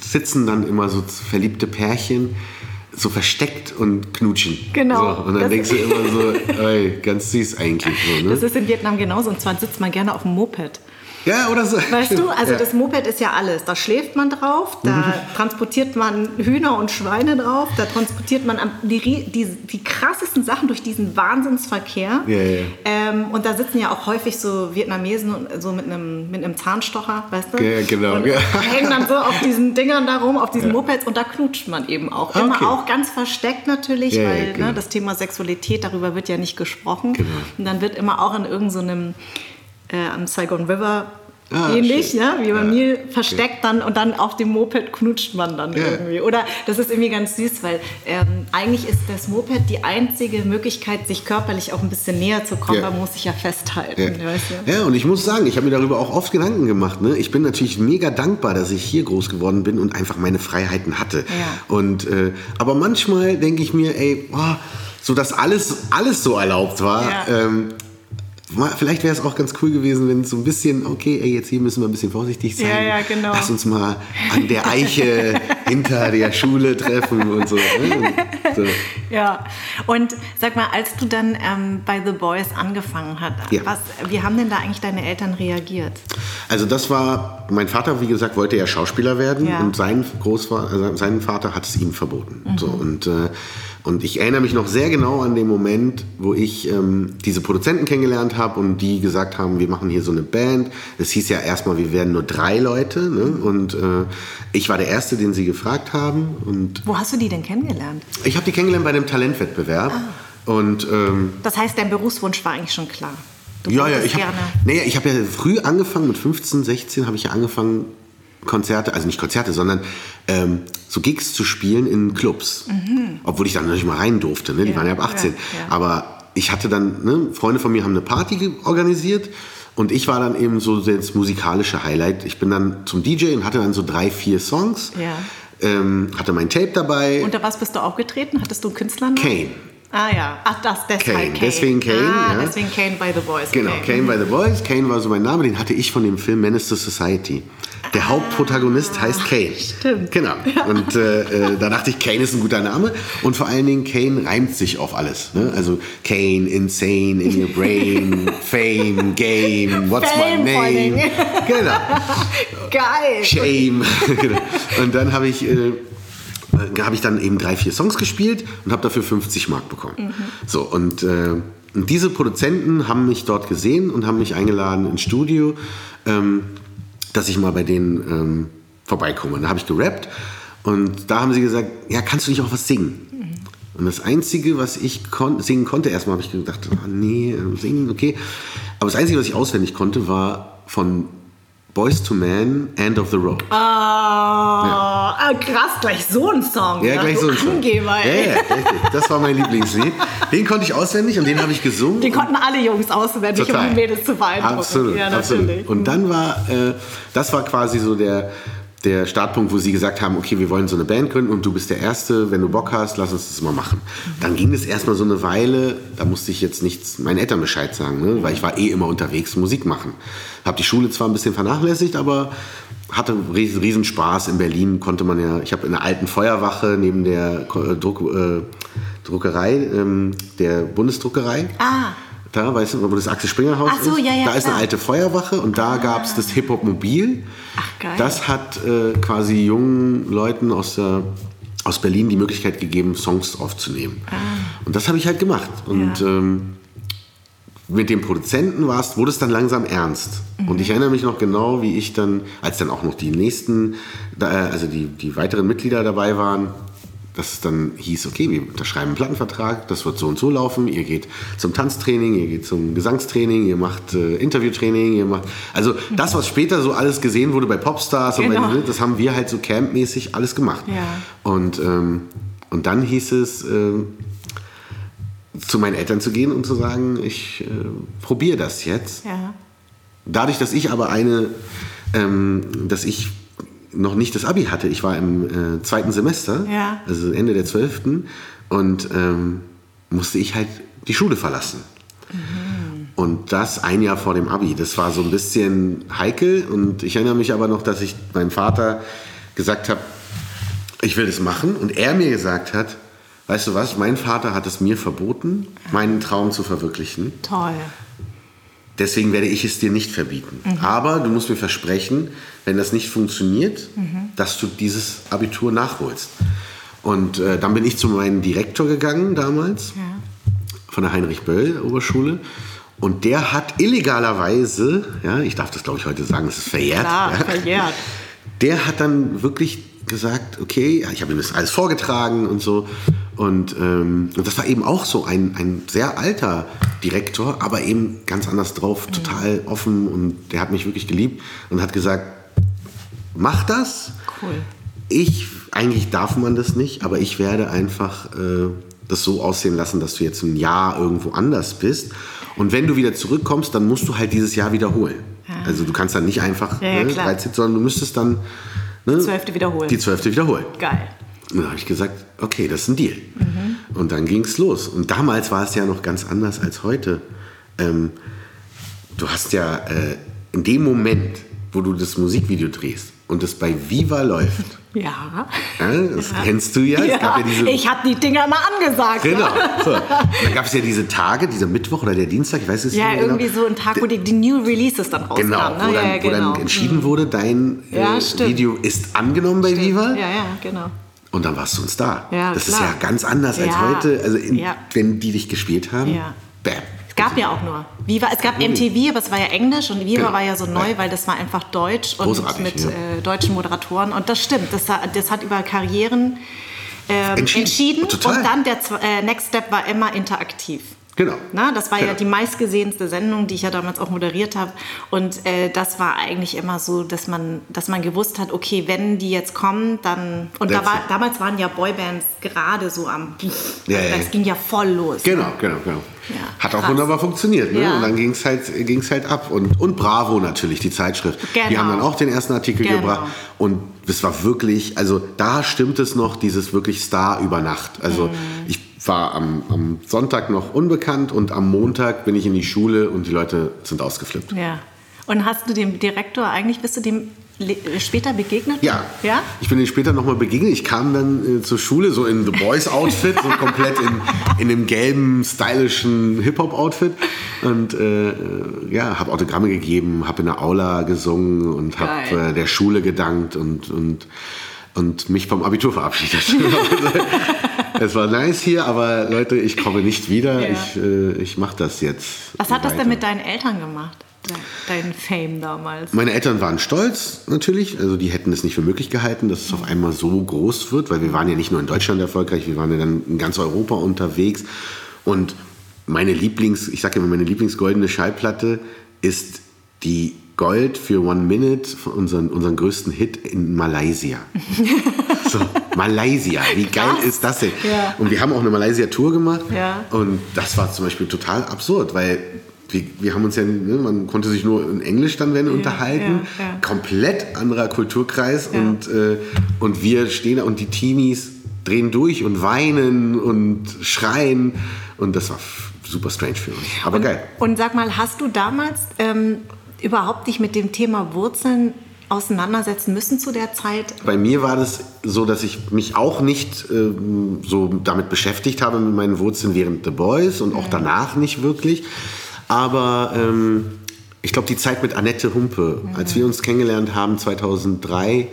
sitzen dann immer so verliebte Pärchen, so versteckt und knutschen. Genau. So, und dann denkst du immer so, ey, ganz süß eigentlich. So, ne? Das ist in Vietnam genauso. Und zwar sitzt man gerne auf dem Moped. Ja, oder so. Weißt du, also ja. das Moped ist ja alles. Da schläft man drauf, da mhm. transportiert man Hühner und Schweine drauf, da transportiert man die, die, die krassesten Sachen durch diesen Wahnsinnsverkehr. Ja, ja. Ähm, und da sitzen ja auch häufig so Vietnamesen so mit einem, mit einem Zahnstocher, weißt du? Ja, genau. Und hängen dann so auf diesen Dingern da rum, auf diesen Mopeds und da knutscht man eben auch. Immer okay. auch ganz versteckt natürlich, weil ne, genau. ne, das Thema Sexualität, darüber wird ja nicht gesprochen. Genau. Und dann wird immer auch in irgendeinem so äh, am Saigon River Ah, ähnlich, ja, wie beim ja. Nil versteckt dann und dann auf dem Moped knutscht man dann ja. irgendwie. Oder das ist irgendwie ganz süß, weil ähm, eigentlich ist das Moped die einzige Möglichkeit, sich körperlich auch ein bisschen näher zu kommen. Ja. Man muss sich ja festhalten. Ja, weißt du? ja und ich muss sagen, ich habe mir darüber auch oft Gedanken gemacht. Ne? Ich bin natürlich mega dankbar, dass ich hier groß geworden bin und einfach meine Freiheiten hatte. Und, äh, aber manchmal denke ich mir, ey, boah, so dass alles, alles so erlaubt war. Ähm, vielleicht wäre es auch ganz cool gewesen, wenn es so ein bisschen, okay, ey, jetzt hier müssen wir ein bisschen vorsichtig sein. Ja, ja, genau. Lass uns mal an der Eiche hinter der Schule treffen und so. Ne? so. Ja, und sag mal, als du dann ähm, bei The Boys angefangen hast, ja. was, wie haben denn da eigentlich deine Eltern reagiert? Also das war, mein Vater, wie gesagt, wollte ja Schauspieler werden ja. und sein Großvater, also sein Vater hat es ihm verboten. Mhm. So, und äh, und ich erinnere mich noch sehr genau an den Moment, wo ich ähm, diese Produzenten kennengelernt habe und die gesagt haben, wir machen hier so eine Band. Es hieß ja erstmal, wir werden nur drei Leute. Ne? Und äh, ich war der Erste, den sie gefragt haben. Und wo hast du die denn kennengelernt? Ich habe die kennengelernt bei einem Talentwettbewerb. Ah. Und, ähm, das heißt, dein Berufswunsch war eigentlich schon klar. Du ja, ja, ich habe nee, hab ja früh angefangen, mit 15, 16 habe ich ja angefangen, Konzerte, also nicht Konzerte, sondern ähm, so Gigs zu spielen in Clubs. Mhm. Obwohl ich dann natürlich mal rein durfte, ne? die ja, waren ja ab 18. Ja, ja. Aber ich hatte dann, ne, Freunde von mir haben eine Party organisiert und ich war dann eben so das musikalische Highlight. Ich bin dann zum DJ und hatte dann so drei, vier Songs. Ähm, hatte mein Tape dabei. Unter was bist du aufgetreten? Hattest du einen Künstler? Kane. Ah ja, ach das, deshalb Kane. Kane. Deswegen Kane. Ah, ja. deswegen Kane by the Boys. Genau, okay. Kane by the Boys. Kane war so mein Name, den hatte ich von dem Film Menace to Society. Der ah, Hauptprotagonist heißt Kane. Stimmt. Genau. Ja. Und äh, äh, da dachte ich, Kane ist ein guter Name. Und vor allen Dingen, Kane reimt sich auf alles. Ne? Also Kane, Insane, In Your Brain, Fame, Game, What's Fame My Name. Genau. Geil. Shame. genau. Und dann habe ich... Äh, äh, habe ich dann eben drei, vier Songs gespielt und habe dafür 50 Mark bekommen. Mhm. So, und, äh, und, diese Produzenten haben mich dort gesehen und haben mich eingeladen ins Studio, ähm, dass ich mal bei denen ähm, vorbeikomme. Da habe ich gerappt und da haben sie gesagt, ja, kannst du nicht auch was singen? Mhm. Und das Einzige, was ich kon singen konnte, erstmal habe ich gedacht, oh, nee, äh, singen, okay. Aber das Einzige, was ich auswendig konnte, war von Boys to Man, End of the Road. Ah, ja. krass, gleich so ein Song. Ja, gleich so ein Song. Angeber, ey. Ja, ja, richtig. Das war mein Lieblingslied. Den konnte ich auswendig und den habe ich gesungen. Den konnten alle Jungs auswendig, Total. um die Mädels zu beeindrucken. Absolut, ja, absolut. Und dann war, äh, das war quasi so der, der Startpunkt, wo sie gesagt haben, okay, wir wollen so eine Band gründen und du bist der Erste, wenn du Bock hast, lass uns das mal machen. Dann ging es erstmal so eine Weile, da musste ich jetzt nichts meinen Eltern Bescheid sagen, ne? weil ich war eh immer unterwegs, Musik machen. Habe die Schule zwar ein bisschen vernachlässigt, aber hatte riesen Spaß. In Berlin konnte man ja, ich habe in der alten Feuerwache neben der Druck, äh, Druckerei, ähm, der Bundesdruckerei, ah da, weißt du, wo das Axel Springer Haus so, ist? Ja, ja, da ist klar. eine alte Feuerwache und da ah. gab es das Hip-Hop Mobil. Ach, geil. Das hat äh, quasi jungen Leuten aus, der, aus Berlin die Möglichkeit gegeben, Songs aufzunehmen. Ah. Und das habe ich halt gemacht. Und Ja. ähm, mit dem Produzenten war's, wurde es dann langsam ernst. Mhm. Und ich erinnere mich noch genau, wie ich dann, als dann auch noch die nächsten, da, also die, die weiteren Mitglieder dabei waren, dass es dann hieß, okay, wir unterschreiben einen Plattenvertrag, das wird so und so laufen, ihr geht zum Tanztraining, ihr geht zum Gesangstraining, ihr macht äh, Interviewtraining, ihr macht, also das, was später so alles gesehen wurde bei Popstars, und Genau. bei, das haben wir halt so campmäßig alles gemacht. Ja. Und, ähm, und dann hieß es, ähm, zu meinen Eltern zu gehen und zu sagen, ich äh, probiere das jetzt. Ja. Dadurch, dass ich aber eine, ähm, dass ich noch nicht das Abi hatte, ich war im äh, zweiten Semester, Ja. also Ende der Zwölften, und ähm, musste ich halt die Schule verlassen. Und das ein Jahr vor dem Abi. Das war so ein bisschen heikel. Und ich erinnere mich aber noch, dass ich meinem Vater gesagt habe, ich will das machen. Und er mir gesagt hat, weißt du was, mein Vater hat es mir verboten, meinen Traum zu verwirklichen. Toll. Deswegen werde ich es dir nicht verbieten. Aber du musst mir versprechen, wenn das nicht funktioniert, dass du dieses Abitur nachholst. Und äh, dann bin ich zu meinem Direktor gegangen damals Ja. von der Heinrich-Böll-Oberschule. Und der hat illegalerweise, ja, ich darf das glaube ich heute sagen, das ist verjährt. Klar, ja, verjährt. Der hat dann wirklich gesagt, okay, ich habe ihm das alles vorgetragen und so. Und, ähm, und das war eben auch so ein, ein sehr alter Direktor, aber eben ganz anders drauf, total offen. Und der hat mich wirklich geliebt und hat gesagt, mach das. Cool. Ich, eigentlich darf man das nicht, aber ich werde einfach äh, das so aussehen lassen, dass du jetzt ein Jahr irgendwo anders bist. Und wenn du wieder zurückkommst, dann musst du halt dieses Jahr wiederholen. Also du kannst dann nicht einfach Ja, ja, ne, klar. 13, sondern du müsstest dann ne, Zwölfte wiederholen. die zwölfte wiederholen. Geil. Und dann habe ich gesagt, okay, das ist ein Deal. Mhm. Und dann ging es los. Und damals war es ja noch ganz anders als heute. Ähm, du hast ja äh, in dem Moment, wo du das Musikvideo drehst und es bei Viva läuft, Ja. ja, das kennst du ja. Ja ich habe die Dinger mal angesagt. Genau. Ja, So. Dann gab es ja diese Tage, dieser Mittwoch oder der Dienstag, ich weiß es ja nicht mehr irgendwie genau. so ein Tag, wo die, die New Releases dann rauskamen. Genau, ne? wo, dann, ja, ja, wo genau. dann entschieden wurde, dein Ja, äh, stimmt. Video ist angenommen bei Viva. Ja, ja, genau. Und dann warst du ein Star. Ja, das klar. ist ja ganz anders als heute. Also in, wenn die dich gespielt haben, Ja. bam. Es gab ja auch nur Viva. Es gab MTV, aber es war ja Englisch und Viva Genau. war ja so neu, weil das war einfach deutsch und Großartig, mit ja. äh, deutschen Moderatoren. Und das stimmt, das, hat- das hat über Karrieren ähm, Entschieden. entschieden. Und dann der äh, Next Step war immer interaktiv. Genau. Na, das war ja Genau. die meistgesehenste Sendung, die ich ja damals auch moderiert habe. Und äh, das war eigentlich immer so, dass man, dass man gewusst hat, okay, wenn die jetzt kommen, dann. Und da war, damals waren ja Boybands gerade so am. Ja, ja, das ja. ging ja voll los. Genau, genau, genau. Ja, Hat auch krass. wunderbar funktioniert. Ne? Ja. Und dann ging es halt, ging's halt ab. Und, und Bravo natürlich, die Zeitschrift. Die Genau. haben dann auch den ersten Artikel Genau. gebracht. Und es war wirklich, also da stimmt es noch, dieses wirklich Star über Nacht. Also Mhm. ich war am, am Sonntag noch unbekannt und am Montag bin ich in die Schule und die Leute sind ausgeflippt. Ja. Und hast du dem Direktor eigentlich, bist du dem später begegnet? Ja. Ja? Ich bin ihnen später nochmal begegnet. Ich kam dann äh, zur Schule, so in The Boys Outfit, so komplett in, in dem gelben, stylischen Hip-Hop-Outfit. Und äh, äh, ja, habe Autogramme gegeben, habe in der Aula gesungen und habe äh, der Schule gedankt und, und, und mich vom Abitur verabschiedet. es war nice hier, aber Leute, ich komme nicht wieder. Ja. Ich, äh, ich mache das jetzt. Was hat das weiter. denn mit deinen Eltern gemacht? De- Dein Fame damals? Meine Eltern waren stolz natürlich, also die hätten es nicht für möglich gehalten, dass es auf einmal so groß wird, weil wir waren ja nicht nur in Deutschland erfolgreich, wir waren ja dann in ganz Europa unterwegs und meine Lieblings, ich sage immer, meine Lieblingsgoldene Schallplatte ist die Gold für One Minute, unseren, unseren größten Hit in Malaysia. so, Malaysia, wie geil ist das denn? Ja. Und wir haben auch eine Malaysia-Tour gemacht. Ja. Und das war zum Beispiel total absurd, weil wir, wir haben uns ja, ne, man konnte sich nur in Englisch dann wenn ja, unterhalten. Komplett anderer Kulturkreis. Und, äh, und wir stehen da und die Teenies drehen durch und weinen und schreien. Und das war super strange für uns. Aber und, geil. Und sag mal, hast du damals ähm, überhaupt dich mit dem Thema Wurzeln auseinandersetzen müssen zu der Zeit? Bei mir war das so, dass ich mich auch nicht äh, so damit beschäftigt habe mit meinen Wurzeln während The Boys und auch mhm. danach nicht wirklich. Aber ähm, ich glaube, die Zeit mit Annette Humpe, mhm. als wir uns kennengelernt haben 2003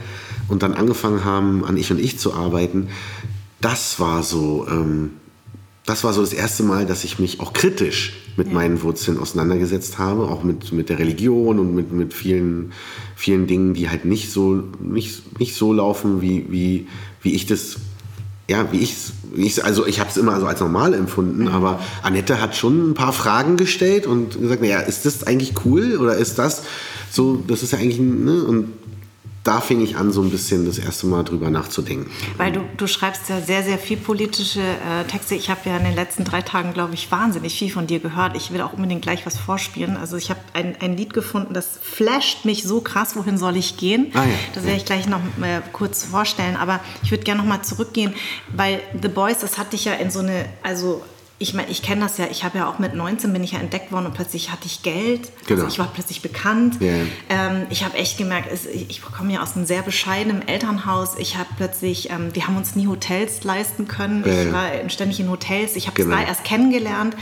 und dann angefangen haben, an Ich und Ich zu arbeiten, das war so, ähm, das war so das erste Mal, dass ich mich auch kritisch mit ja. meinen Wurzeln auseinandergesetzt habe, auch mit, mit der Religion und mit, mit vielen, vielen Dingen, die halt nicht so, nicht, nicht so laufen, wie, wie, wie ich das, ja, wie ich also ich habe es immer so als normal empfunden, mhm. aber Annette hat schon ein paar Fragen gestellt und gesagt, naja, ist das eigentlich cool oder ist das so, das ist ja eigentlich, ne, und da fing ich an, so ein bisschen das erste Mal drüber nachzudenken. Weil du, du schreibst ja sehr, sehr viel politische äh, Texte. Ich habe ja in den letzten drei Tagen, glaube ich, wahnsinnig viel von dir gehört. Ich will auch unbedingt gleich was vorspielen. Also ich habe ein, ein Lied gefunden, das flasht mich so krass, wohin soll ich gehen? Ah, ja. Das werde ich gleich noch äh, kurz vorstellen. Aber ich würde gerne noch mal zurückgehen, weil The Boys, das hatte ich ja in so eine, also ich meine, ich kenne das ja, ich habe ja auch mit 19 bin ich ja entdeckt worden und plötzlich hatte ich Geld. Also genau. Also ich war plötzlich bekannt. Yeah. Ähm, ich habe echt gemerkt, ich komme ja aus einem sehr bescheidenen Elternhaus. Ich habe plötzlich, ähm, wir haben uns nie Hotels leisten können. Yeah. Ich war ständig in Hotels. Ich habe genau. es da erst kennengelernt.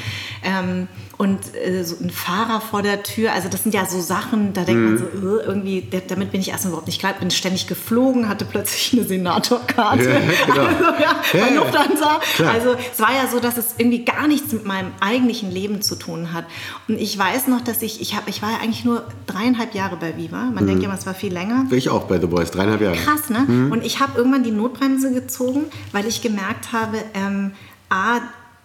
Ähm, und äh, so ein Fahrer vor der Tür. Also das sind ja so Sachen, da denkt mhm. man so, äh, irgendwie, damit bin ich erstmal überhaupt nicht klar. Bin ständig geflogen, hatte plötzlich eine Senatorkarte. Ja, genau. also, ja, bei Lufthansa. Also es war ja so, dass es irgendwie gar nichts mit meinem eigentlichen Leben zu tun hat. Und ich weiß noch, dass ich, ich, hab, ich war ja eigentlich nur dreieinhalb Jahre bei Viva. Man mhm. denkt ja, es war viel länger. Ich auch bei The Boys, dreieinhalb Jahre. Krass, ne? Mhm. Und ich habe irgendwann die Notbremse gezogen, weil ich gemerkt habe, ähm, A,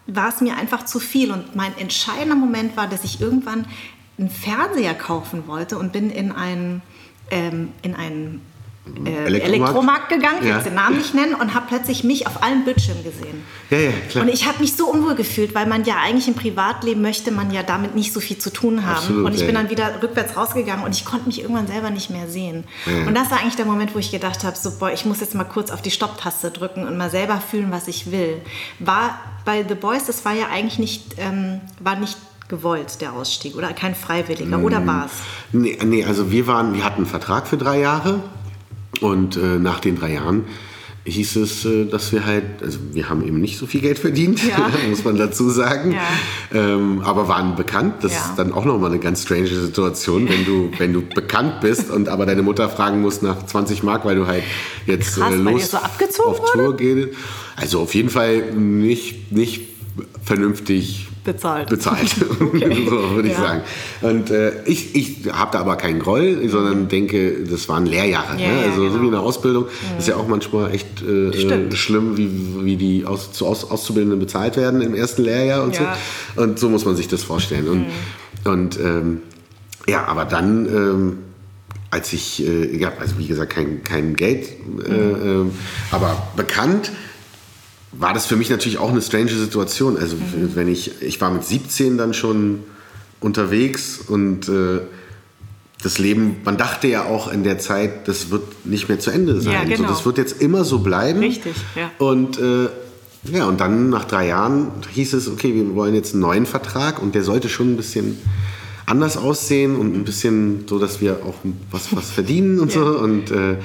war es mir einfach zu viel. Und mein entscheidender Moment war, dass ich irgendwann einen Fernseher kaufen wollte und bin in einen, ähm, in einen äh, Elektromarkt? Elektromarkt gegangen, ich ja. will den Namen nicht nennen, und habe plötzlich mich auf allen Bildschirmen gesehen. Ja, ja, klar. Und ich habe mich so unwohl gefühlt, weil man ja eigentlich im Privatleben möchte man ja damit nicht so viel zu tun haben. Absolut, und ich ja, bin dann wieder rückwärts rausgegangen und ich konnte mich irgendwann selber nicht mehr sehen. Und das war eigentlich der Moment, wo ich gedacht habe, so, boah, ich muss jetzt mal kurz auf die Stopptaste drücken und mal selber fühlen, was ich will. War bei The Boys, das war ja eigentlich nicht, ähm, war nicht gewollt, der Ausstieg, oder kein Freiwilliger, mm. oder war es? Nee, nee, also wir waren, wir hatten einen Vertrag für drei Jahre und äh, nach den drei Jahren hieß es, äh, dass wir halt, also wir haben eben nicht so viel Geld verdient, ja. muss man dazu sagen, ja. ähm, aber waren bekannt. Das ja. ist dann auch nochmal eine ganz strange Situation, wenn du, wenn du bekannt bist und aber deine Mutter fragen musst nach 20 Mark, weil du halt jetzt Krass, äh, los so auf Tour gehst. Also auf jeden Fall nicht, nicht vernünftig bezahlt. Bezahlt, okay. so würde ich ja. sagen. Und äh, ich, ich habe da aber keinen Groll, sondern denke, das waren Lehrjahre. Ja, ne? Also genau. so wie in der Ausbildung mhm. ist ja auch manchmal echt äh, äh schlimm, wie, wie die aus, zu aus, Auszubildenden bezahlt werden im ersten Lehrjahr und ja. so. Und so muss man sich das vorstellen. Und, mhm. und ähm, ja, aber dann... Ähm, als ich, äh, ja, also wie gesagt, kein, kein Geld, äh, mhm. äh, aber bekannt, war das für mich natürlich auch eine strange Situation. Also mhm. wenn ich, ich war mit 17 dann schon unterwegs und äh, das Leben, man dachte ja auch in der Zeit, das wird nicht mehr zu Ende sein. Ja, genau. so, das wird jetzt immer so bleiben. Richtig, ja. Und äh, ja, und dann nach drei Jahren hieß es, okay, wir wollen jetzt einen neuen Vertrag und der sollte schon ein bisschen anders aussehen und ein bisschen so, dass wir auch was, was verdienen und ja. so. Und, äh,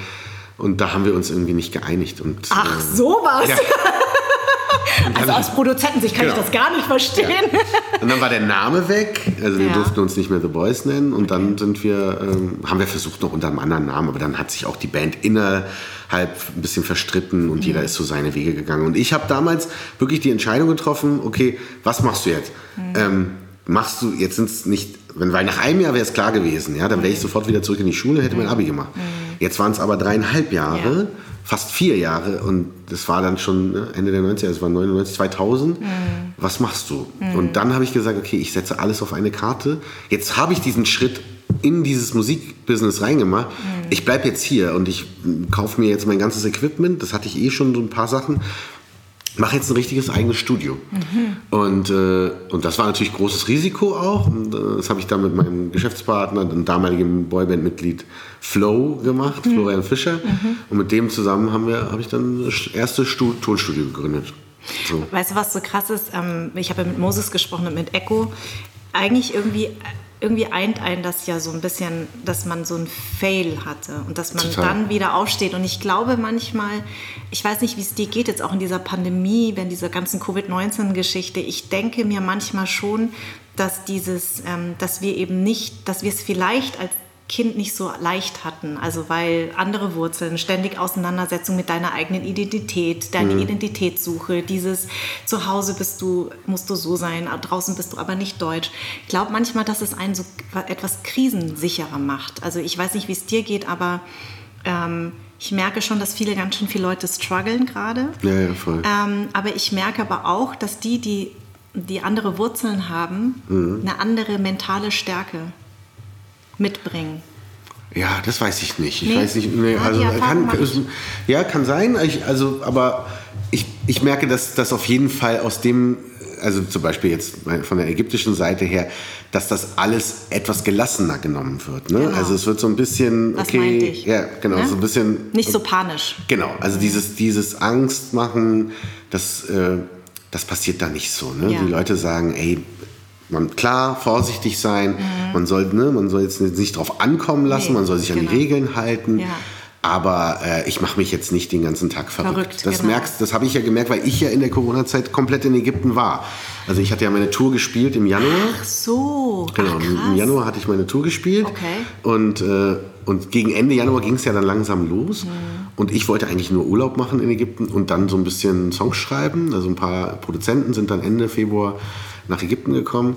und da haben wir uns irgendwie nicht geeinigt. Und, Ach, äh, sowas! Ja. Also aus Produzentensicht kann genau. ich das gar nicht verstehen. Ja. Und dann war der Name weg, also wir ja. durften uns nicht mehr The Boys nennen und dann sind wir, ähm, haben wir versucht noch unter einem anderen Namen, aber dann hat sich auch die Band innerhalb ein bisschen verstritten und mhm. jeder ist so seine Wege gegangen. Und ich habe damals wirklich die Entscheidung getroffen, okay, was machst du jetzt? Mhm. Ähm, machst du, jetzt sind es nicht, wenn, weil nach einem Jahr wäre es klar gewesen, ja, dann wäre ich mhm. sofort wieder zurück in die Schule, hätte mein Abi gemacht. Mhm. Jetzt waren es aber dreieinhalb Jahre. Ja fast vier Jahre und das war dann schon ne, Ende der 90er, es war 99, 2000. Mhm. Was machst du? Mhm. Und dann habe ich gesagt, okay, ich setze alles auf eine Karte. Jetzt habe ich diesen Schritt in dieses Musikbusiness reingemacht. Mhm. Ich bleibe jetzt hier und ich kaufe mir jetzt mein ganzes Equipment. Das hatte ich eh schon so ein paar Sachen mache jetzt ein richtiges eigenes Studio. Mhm. Und, äh, und das war natürlich großes Risiko auch. Und, äh, das habe ich dann mit meinem Geschäftspartner, dem damaligen Boyband-Mitglied Flow gemacht, mhm. Florian Fischer. Mhm. Und mit dem zusammen haben wir, habe ich dann das erste Stu Tonstudio gegründet. So. Weißt du, was so krass ist? Ähm, ich habe ja mit Moses gesprochen und mit Echo. Eigentlich irgendwie irgendwie eint einen das ja so ein bisschen, dass man so ein Fail hatte und dass man Total. dann wieder aufsteht. Und ich glaube manchmal, ich weiß nicht, wie es dir geht jetzt auch in dieser Pandemie, wenn diese ganzen Covid-19-Geschichte, ich denke mir manchmal schon, dass dieses, ähm, dass wir eben nicht, dass wir es vielleicht als Kind nicht so leicht hatten. Also weil andere Wurzeln, ständig Auseinandersetzung mit deiner eigenen Identität, deine mhm. Identitätssuche, dieses Zuhause bist du, musst du so sein, draußen bist du aber nicht deutsch. Ich glaube manchmal, dass es einen so etwas krisensicherer macht. Also ich weiß nicht, wie es dir geht, aber ähm, ich merke schon, dass viele, ganz schön viele Leute strugglen gerade. Ja, ja, voll. Ähm, aber ich merke aber auch, dass die, die, die andere Wurzeln haben, mhm. eine andere mentale Stärke mitbringen? Ja, das weiß ich nicht. Ich nee. weiß nicht. Nee, also kann, kann, ja, kann sein. Ich, also, aber ich, ich merke, dass das auf jeden Fall aus dem, also zum Beispiel jetzt von der ägyptischen Seite her, dass das alles etwas gelassener genommen wird. Ne? Genau. Also es wird so ein bisschen, das okay, ja, genau, ne? so ein bisschen. Nicht so panisch. Genau, also dieses, dieses Angst machen, das, äh, das passiert da nicht so. Ne? Ja. Die Leute sagen, ey, man, klar, vorsichtig sein. Mhm. Man, soll, ne, man soll jetzt nicht drauf ankommen lassen, nee, man soll sich genau. an die genau. Regeln halten. Ja. Aber äh, ich mache mich jetzt nicht den ganzen Tag verrückt. verrückt das genau. merkst, das habe ich ja gemerkt, weil ich ja in der Corona-Zeit komplett in Ägypten war. Also ich hatte ja meine Tour gespielt im Januar. Ach so. Genau, Ach, im Januar hatte ich meine Tour gespielt. Okay. Und, äh, und gegen Ende Januar ging es ja dann langsam los. Mhm. Und ich wollte eigentlich nur Urlaub machen in Ägypten und dann so ein bisschen Songs schreiben. Also ein paar Produzenten sind dann Ende Februar nach Ägypten gekommen.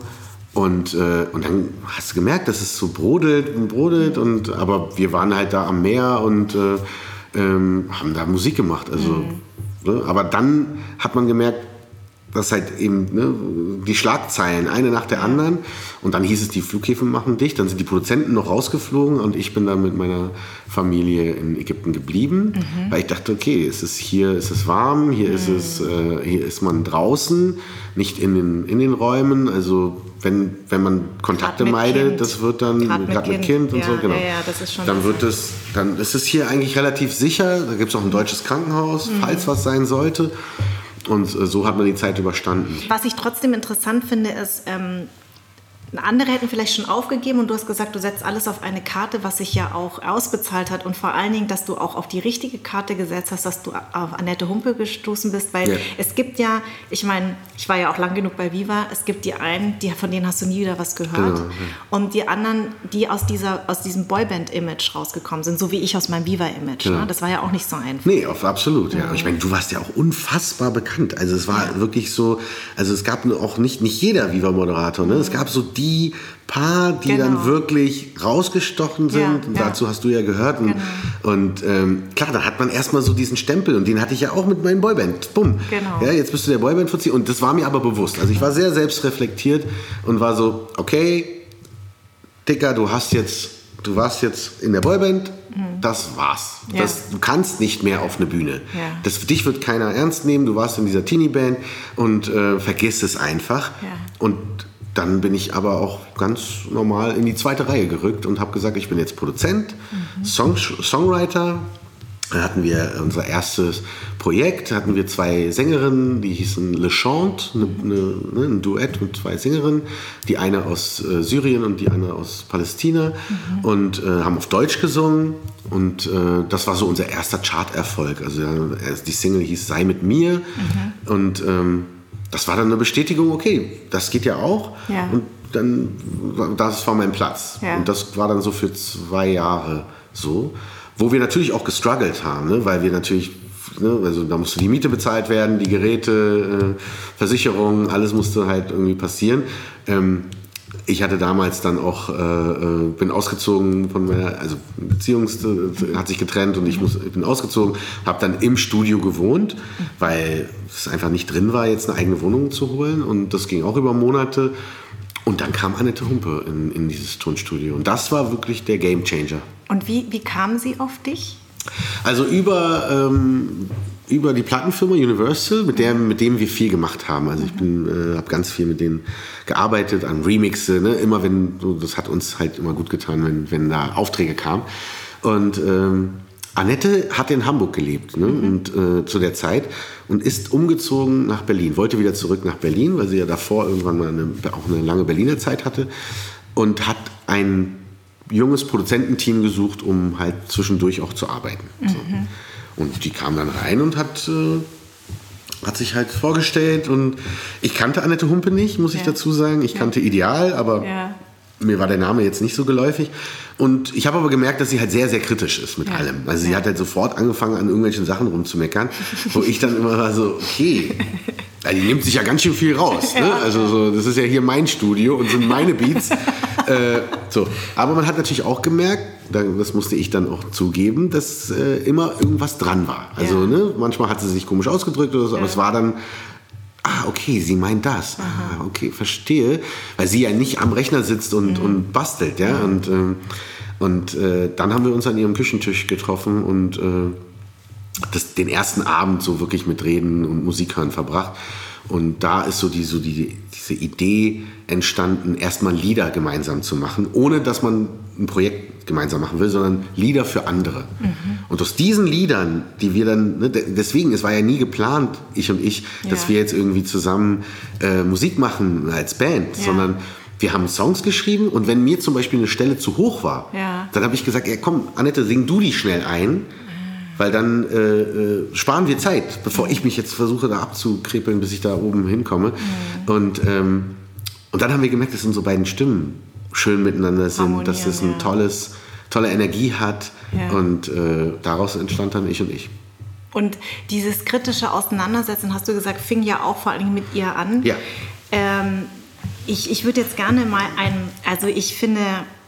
Und, äh, und dann hast du gemerkt, dass es so brodelt und brodelt. Und, aber wir waren halt da am Meer und äh, ähm, haben da Musik gemacht. Also, mhm. ne? Aber dann hat man gemerkt, dass halt eben ne, die Schlagzeilen eine nach der anderen und dann hieß es, die Flughäfen machen dicht, dann sind die Produzenten noch rausgeflogen und ich bin dann mit meiner Familie in Ägypten geblieben, mhm. weil ich dachte, okay, es ist hier ist es warm, hier mhm. ist es äh, hier ist man draußen, nicht in den in den Räumen, also wenn, wenn man Kontakte meidet, kind. das wird dann gerade mit, mit, Kind und ja, so, genau. Ja, ja, das ist schon dann wird es, dann ist es hier eigentlich relativ sicher. Da gibt es auch ein deutsches Krankenhaus, mhm. falls was sein sollte. Und äh, so hat man die Zeit überstanden. Was ich trotzdem interessant finde, ist, ähm, andere hätten vielleicht schon aufgegeben und du hast gesagt, du setzt alles auf eine Karte, was sich ja auch ausbezahlt hat und vor allen Dingen, dass du auch auf die richtige Karte gesetzt hast, dass du auf Annette Humpe gestoßen bist, weil ja. es gibt ja, ich meine, ich war ja auch lang genug bei Viva, es gibt die einen, die, von denen hast du nie wieder was gehört genau, und die anderen, die aus, dieser, aus diesem Boyband-Image rausgekommen sind, so wie ich aus meinem Viva-Image. Genau. Ne? Das war ja auch nicht so einfach. Nee, auf, absolut, ja. Mhm. Ich meine, du warst ja auch unfassbar bekannt. Also es war ja. wirklich so, also es gab auch nicht, nicht jeder Viva-Moderator, ne? Es gab so die die paar, die genau. dann wirklich rausgestochen sind. Ja, und dazu hast du ja gehört. Und, genau. und ähm, klar, da hat man erstmal so diesen Stempel und den hatte ich ja auch mit meinen Boyband. Bumm. Genau. Ja, jetzt bist du der Boyband-Fuzzi. Und das war mir aber bewusst. Also ich war sehr selbstreflektiert und war so, okay, Dicker, du hast jetzt, du warst jetzt in der Boyband, mhm. das war's. Ja. Das, du kannst nicht mehr auf eine Bühne. Das, dich wird keiner ernst nehmen. Du warst in dieser Teenie-Band und äh, vergiss es einfach. Und dann bin ich aber auch ganz normal in die zweite Reihe gerückt und habe gesagt, ich bin jetzt Produzent, mhm. Song, Songwriter. Da hatten wir unser erstes Projekt, hatten wir zwei Sängerinnen, die hießen Le Chante, eine, eine, ne, ein Duett mit zwei Sängerinnen, die eine aus äh, Syrien und die eine aus Palästina mhm. und äh, haben auf Deutsch gesungen und äh, das war so unser erster Charterfolg. Also die Single hieß Sei mit mir mhm. und ähm, das war dann eine Bestätigung, okay, das geht ja auch. Ja. Und dann, das war mein Platz. Ja. Und das war dann so für zwei Jahre so. Wo wir natürlich auch gestruggelt haben, ne? weil wir natürlich, ne? also da musste die Miete bezahlt werden, die Geräte, äh, Versicherung, alles musste halt irgendwie passieren. Ähm, ich hatte damals dann auch, äh, äh bin ausgezogen von meiner, also Beziehung äh, hat sich getrennt und ich, muss, ich bin ausgezogen, habe dann im Studio gewohnt, weil es einfach nicht drin war, jetzt eine eigene Wohnung zu holen und das ging auch über Monate. Und dann kam Annette Humpe in, in dieses Tonstudio und das war wirklich der Game Changer. Und wie, wie kam sie auf dich? Also über, ähm, über die Plattenfirma Universal, mit, der, mit dem wir viel gemacht haben. Also ich äh, habe ganz viel mit denen gearbeitet an Remixe. Ne? Immer wenn, so, das hat uns halt immer gut getan, wenn, wenn da Aufträge kamen. Und ähm, Annette hat in Hamburg gelebt ne? Mhm. und äh, zu der Zeit und ist umgezogen nach Berlin. Wollte wieder zurück nach Berlin, weil sie ja davor irgendwann mal eine, auch eine lange Berliner Zeit hatte und hat ein junges Produzententeam gesucht, um halt zwischendurch auch zu arbeiten. Mhm. So. Und die kam dann rein und hat, äh, hat sich halt vorgestellt. Und ich kannte Annette Humpe nicht, muss ja. ich dazu sagen. Ich kannte Ideal, aber ja. mir war der Name jetzt nicht so geläufig. Und ich habe aber gemerkt, dass sie halt sehr, sehr kritisch ist mit ja. allem. Also sie hat halt sofort angefangen, an irgendwelchen Sachen rumzumeckern, wo ich dann immer war so, okay, ja, die nimmt sich ja ganz schön viel raus. Ne? Also so, das ist ja hier mein Studio und sind meine Beats. äh, so. Aber man hat natürlich auch gemerkt, das musste ich dann auch zugeben, dass äh, immer irgendwas dran war. Also ja. ne, manchmal hat sie sich komisch ausgedrückt oder so, aber es war dann, ah, okay, sie meint das. Ah, okay, verstehe. Weil sie ja nicht am Rechner sitzt und, mhm. und bastelt, ja. Und, ähm, und äh, dann haben wir uns an ihrem Küchentisch getroffen und äh, das, den ersten Abend so wirklich mit Reden und Musik hören verbracht. Und da ist so, die, so die, diese Idee entstanden, erstmal Lieder gemeinsam zu machen, ohne dass man ein Projekt gemeinsam machen will, sondern Lieder für andere. Mhm. Und aus diesen Liedern, die wir dann, ne, deswegen, es war ja nie geplant, ich und ich, ja. dass wir jetzt irgendwie zusammen äh, Musik machen als Band, ja. sondern wir haben Songs geschrieben und wenn mir zum Beispiel eine Stelle zu hoch war, ja. dann habe ich gesagt, ja komm, Annette, sing du die schnell ein weil dann äh, äh, sparen wir Zeit, bevor ich mich jetzt versuche, da abzukrepeln, bis ich da oben hinkomme. Mhm. Und, ähm, und dann haben wir gemerkt, dass unsere beiden Stimmen schön miteinander sind, dass es ein ja. tolles, tolle Energie hat. Ja. Und äh, daraus entstand dann ich und ich. Und dieses kritische Auseinandersetzen, hast du gesagt, fing ja auch vor allem mit ihr an. Ja. Ähm, ich ich würde jetzt gerne mal ein, also ich finde,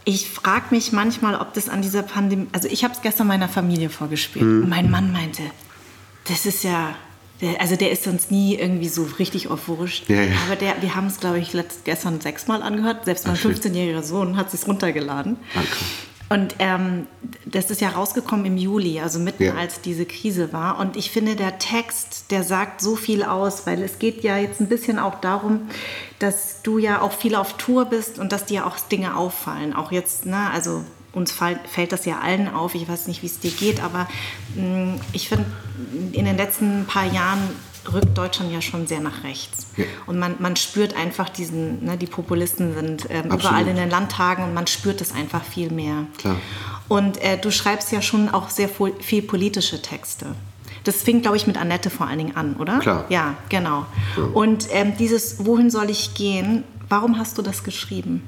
ich frage mich manchmal, ob das an dieser Pandemie, also ich habe es gestern meiner Familie vorgespielt mhm. und mein Mann meinte, das ist ja, der, also der ist sonst nie irgendwie so richtig euphorisch, ja, ja. aber der, wir haben es glaube ich letzt, gestern sechsmal angehört, selbst mein 15-jähriger Sohn hat es runtergeladen. Danke. Und ähm, das ist ja rausgekommen im Juli, also mitten ja. als diese Krise war. Und ich finde, der Text, der sagt so viel aus, weil es geht ja jetzt ein bisschen auch darum, dass du ja auch viel auf Tour bist und dass dir auch Dinge auffallen. Auch jetzt, ne, also uns fällt das ja allen auf. Ich weiß nicht, wie es dir geht, aber mh, mm, ich finde, in den letzten paar Jahren rückt Deutschland ja schon sehr nach rechts. Ja. Und man, man spürt einfach diesen, ne, die Populisten sind ähm, überall in den Landtagen und man spürt es einfach viel mehr. Klar. Und äh, du schreibst ja schon auch sehr viel politische Texte. Das fing, glaube ich, mit Annette vor allen Dingen an, oder? Klar. Ja, genau. Ja. Und ähm, dieses Wohin soll ich gehen, warum hast du das geschrieben?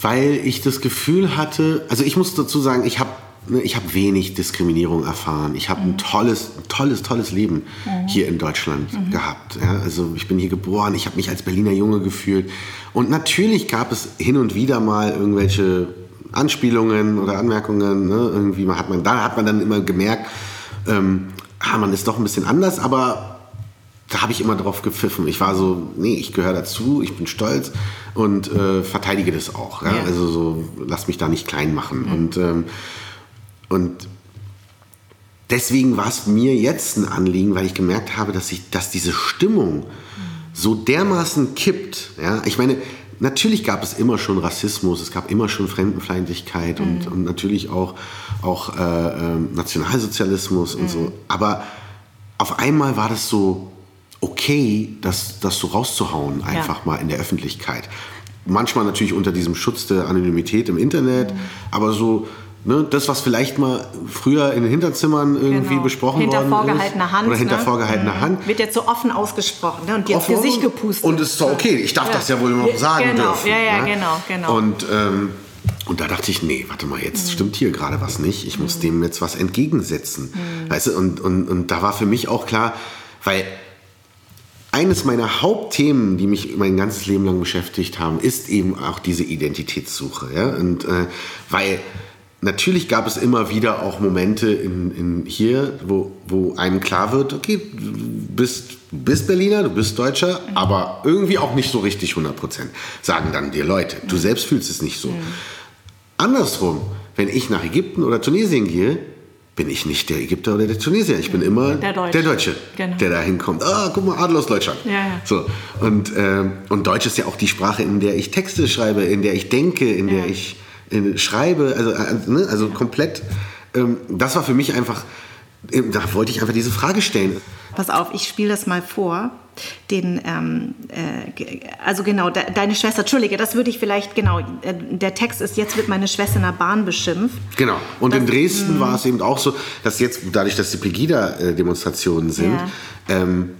Weil ich das Gefühl hatte, also ich muss dazu sagen, ich habe ich habe wenig Diskriminierung erfahren. Ich habe mhm. ein tolles, tolles, tolles Leben mhm. hier in Deutschland mhm. gehabt. Ja, also ich bin hier geboren, ich habe mich als Berliner Junge gefühlt. Und natürlich gab es hin und wieder mal irgendwelche Anspielungen oder Anmerkungen. Ne? Irgendwie hat man, da hat man dann immer gemerkt, ähm, ah, man ist doch ein bisschen anders, aber da habe ich immer drauf gepfiffen. Ich war so, nee, ich gehöre dazu, ich bin stolz und äh, verteidige das auch. Ja? Ja. Also so, lass mich da nicht klein machen. Mhm. Und ähm, und deswegen war es mir jetzt ein Anliegen, weil ich gemerkt habe, dass, ich, dass diese Stimmung so dermaßen kippt. Ja? Ich meine, natürlich gab es immer schon Rassismus, es gab immer schon Fremdenfeindlichkeit mhm. und, und, natürlich auch, auch äh, äh, Nationalsozialismus mhm. und so. Mhm. Aber auf einmal war das so okay, das, das so rauszuhauen, einfach ja. mal in der Öffentlichkeit. Manchmal natürlich unter diesem Schutz der Anonymität im Internet, mhm. aber so Ne, das, was vielleicht mal früher in den Hinterzimmern irgendwie genau. besprochen hinter worden vorgehaltener ist. Hand. Oder hinter ne? vorgehaltener mhm. Hand. Wird jetzt so offen ausgesprochen ne? und die offen, für sich gepustet. Und es ist doch okay, ich darf ja. das ja wohl noch sagen genau. dürfen. Ja, ja, ne? genau, genau. Und, ähm, und da dachte ich, nee, warte mal, jetzt mhm. stimmt hier gerade was nicht. Ich muss mhm. dem jetzt was entgegensetzen. Mhm. Weißt du, und, und, und da war für mich auch klar, weil eines meiner Hauptthemen, die mich mein ganzes Leben lang beschäftigt haben, ist eben auch diese Identitätssuche. Ja? Und äh, weil natürlich gab es immer wieder auch Momente in, in hier, wo, wo einem klar wird, okay, du bist, bist Berliner, du bist Deutscher, aber irgendwie auch nicht so richtig 100 Prozent, sagen dann dir Leute. Du selbst fühlst es nicht so. Mhm. Andersrum, wenn ich nach Ägypten oder Tunesien gehe, bin ich nicht der Ägypter oder der Tunesier. Ich bin immer der Deutsche, der, Deutsche, genau. der da hinkommt. Ah, guck mal, Adel aus Deutschland. Ja, ja. So. Und, äh, und Deutsch ist ja auch die Sprache, in der ich Texte schreibe, in der ich denke, in ja. der ich in, schreibe. Also, äh, ne? also komplett. Ähm, das war für mich einfach, äh, da wollte ich einfach diese Frage stellen. Pass auf, ich spiele das mal vor. Den, ähm, äh, also genau, de, deine Schwester, Entschuldige, das würde ich vielleicht, genau, äh, der Text ist, jetzt wird meine Schwester in der Bahn beschimpft. Genau, und das, in Dresden war es eben auch so, dass jetzt, dadurch, dass die Pegida-Demonstrationen sind, ja. ähm,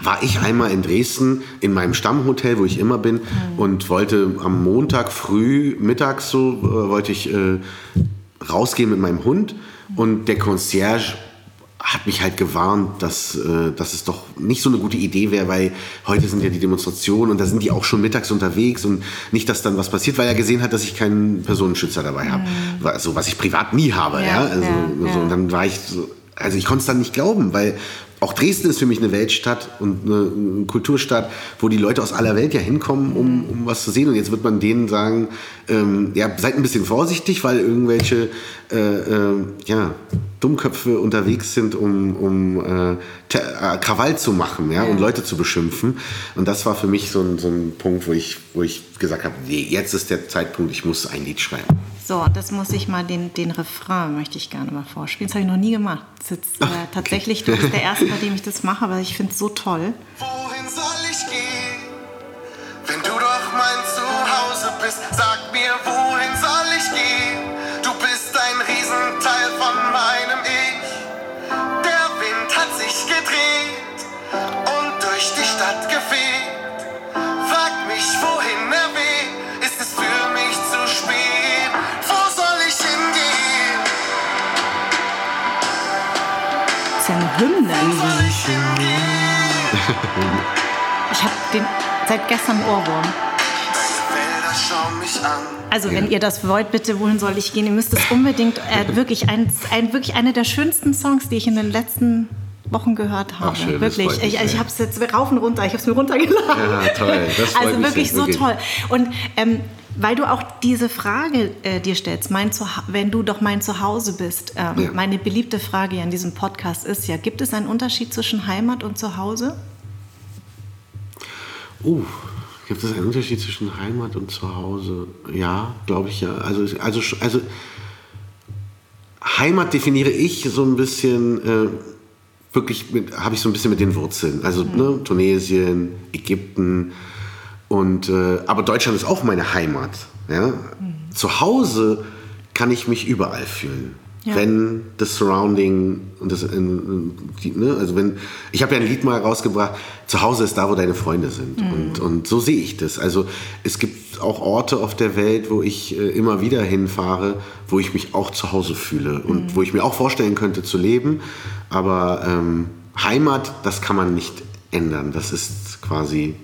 war ich einmal in Dresden in meinem Stammhotel, wo ich immer bin, mhm. und wollte am Montag früh, mittags so, äh, wollte ich äh, rausgehen mit meinem Hund und der Concierge hat mich halt gewarnt, dass, äh, dass es doch nicht so eine gute Idee wäre, weil heute sind ja die Demonstrationen und da sind die auch schon mittags unterwegs und nicht, dass dann was passiert, weil er gesehen hat, dass ich keinen Personenschützer dabei habe. Mhm. Also, was ich privat nie habe. Ja, ja? Also, ja, so, und dann war ich so, also ich konnte es dann nicht glauben, weil auch Dresden ist für mich eine Weltstadt und eine Kulturstadt, wo die Leute aus aller Welt ja hinkommen, um, um was zu sehen. Und jetzt wird man denen sagen, ähm, ja, seid ein bisschen vorsichtig, weil irgendwelche äh, äh, ja, Dummköpfe unterwegs sind, um, um äh, äh, Krawall zu machen ja, ja, und Leute zu beschimpfen. Und das war für mich so ein, so ein Punkt, wo ich, wo ich gesagt habe, nee, jetzt ist der Zeitpunkt, ich muss ein Lied schreiben. So, das muss ich mal, den, den Refrain möchte ich gerne mal vorspielen. Das habe ich noch nie gemacht. Das ist jetzt, äh, tatsächlich, du bist der Erste, bei dem ich das mache, aber ich finde es so toll. Ich. Habe den seit gestern Ohrwurm. Also wenn ihr das wollt, bitte, wohin soll ich gehen? Ihr müsst es unbedingt, äh, wirklich, ein, ein, wirklich eine der schönsten Songs, die ich in den letzten Wochen gehört habe. Ach, schön, wirklich. ich, ich habe es jetzt rauf und runter, ich habe es mir runtergeladen. Ja, toll. Das also wirklich sehr, so wirklich. toll. Und ähm, weil du auch diese Frage äh, dir stellst, mein wenn du doch mein Zuhause bist. Ähm, ja. Meine beliebte Frage an diesem Podcast ist ja, gibt es einen Unterschied zwischen Heimat und Zuhause? Uh, gibt es einen Unterschied zwischen Heimat und Zuhause? Ja, glaube ich ja. Also, also, also Heimat definiere ich so ein bisschen, äh, wirklich habe ich so ein bisschen mit den Wurzeln. Also mhm. ne, Tunesien, Ägypten, und, äh, aber Deutschland ist auch meine Heimat. Ja? Mhm. Zu Hause kann ich mich überall fühlen. Ja. Wenn das Surrounding und das, ne, also wenn, ich habe ja ein Lied mal rausgebracht, zu Hause ist da, wo deine Freunde sind. Mhm. Und, und so sehe ich das. Also es gibt auch Orte auf der Welt, wo ich äh, immer wieder hinfahre, wo ich mich auch zu Hause fühle und mhm. wo ich mir auch vorstellen könnte zu leben. Aber ähm, Heimat, das kann man nicht ändern. Das ist quasi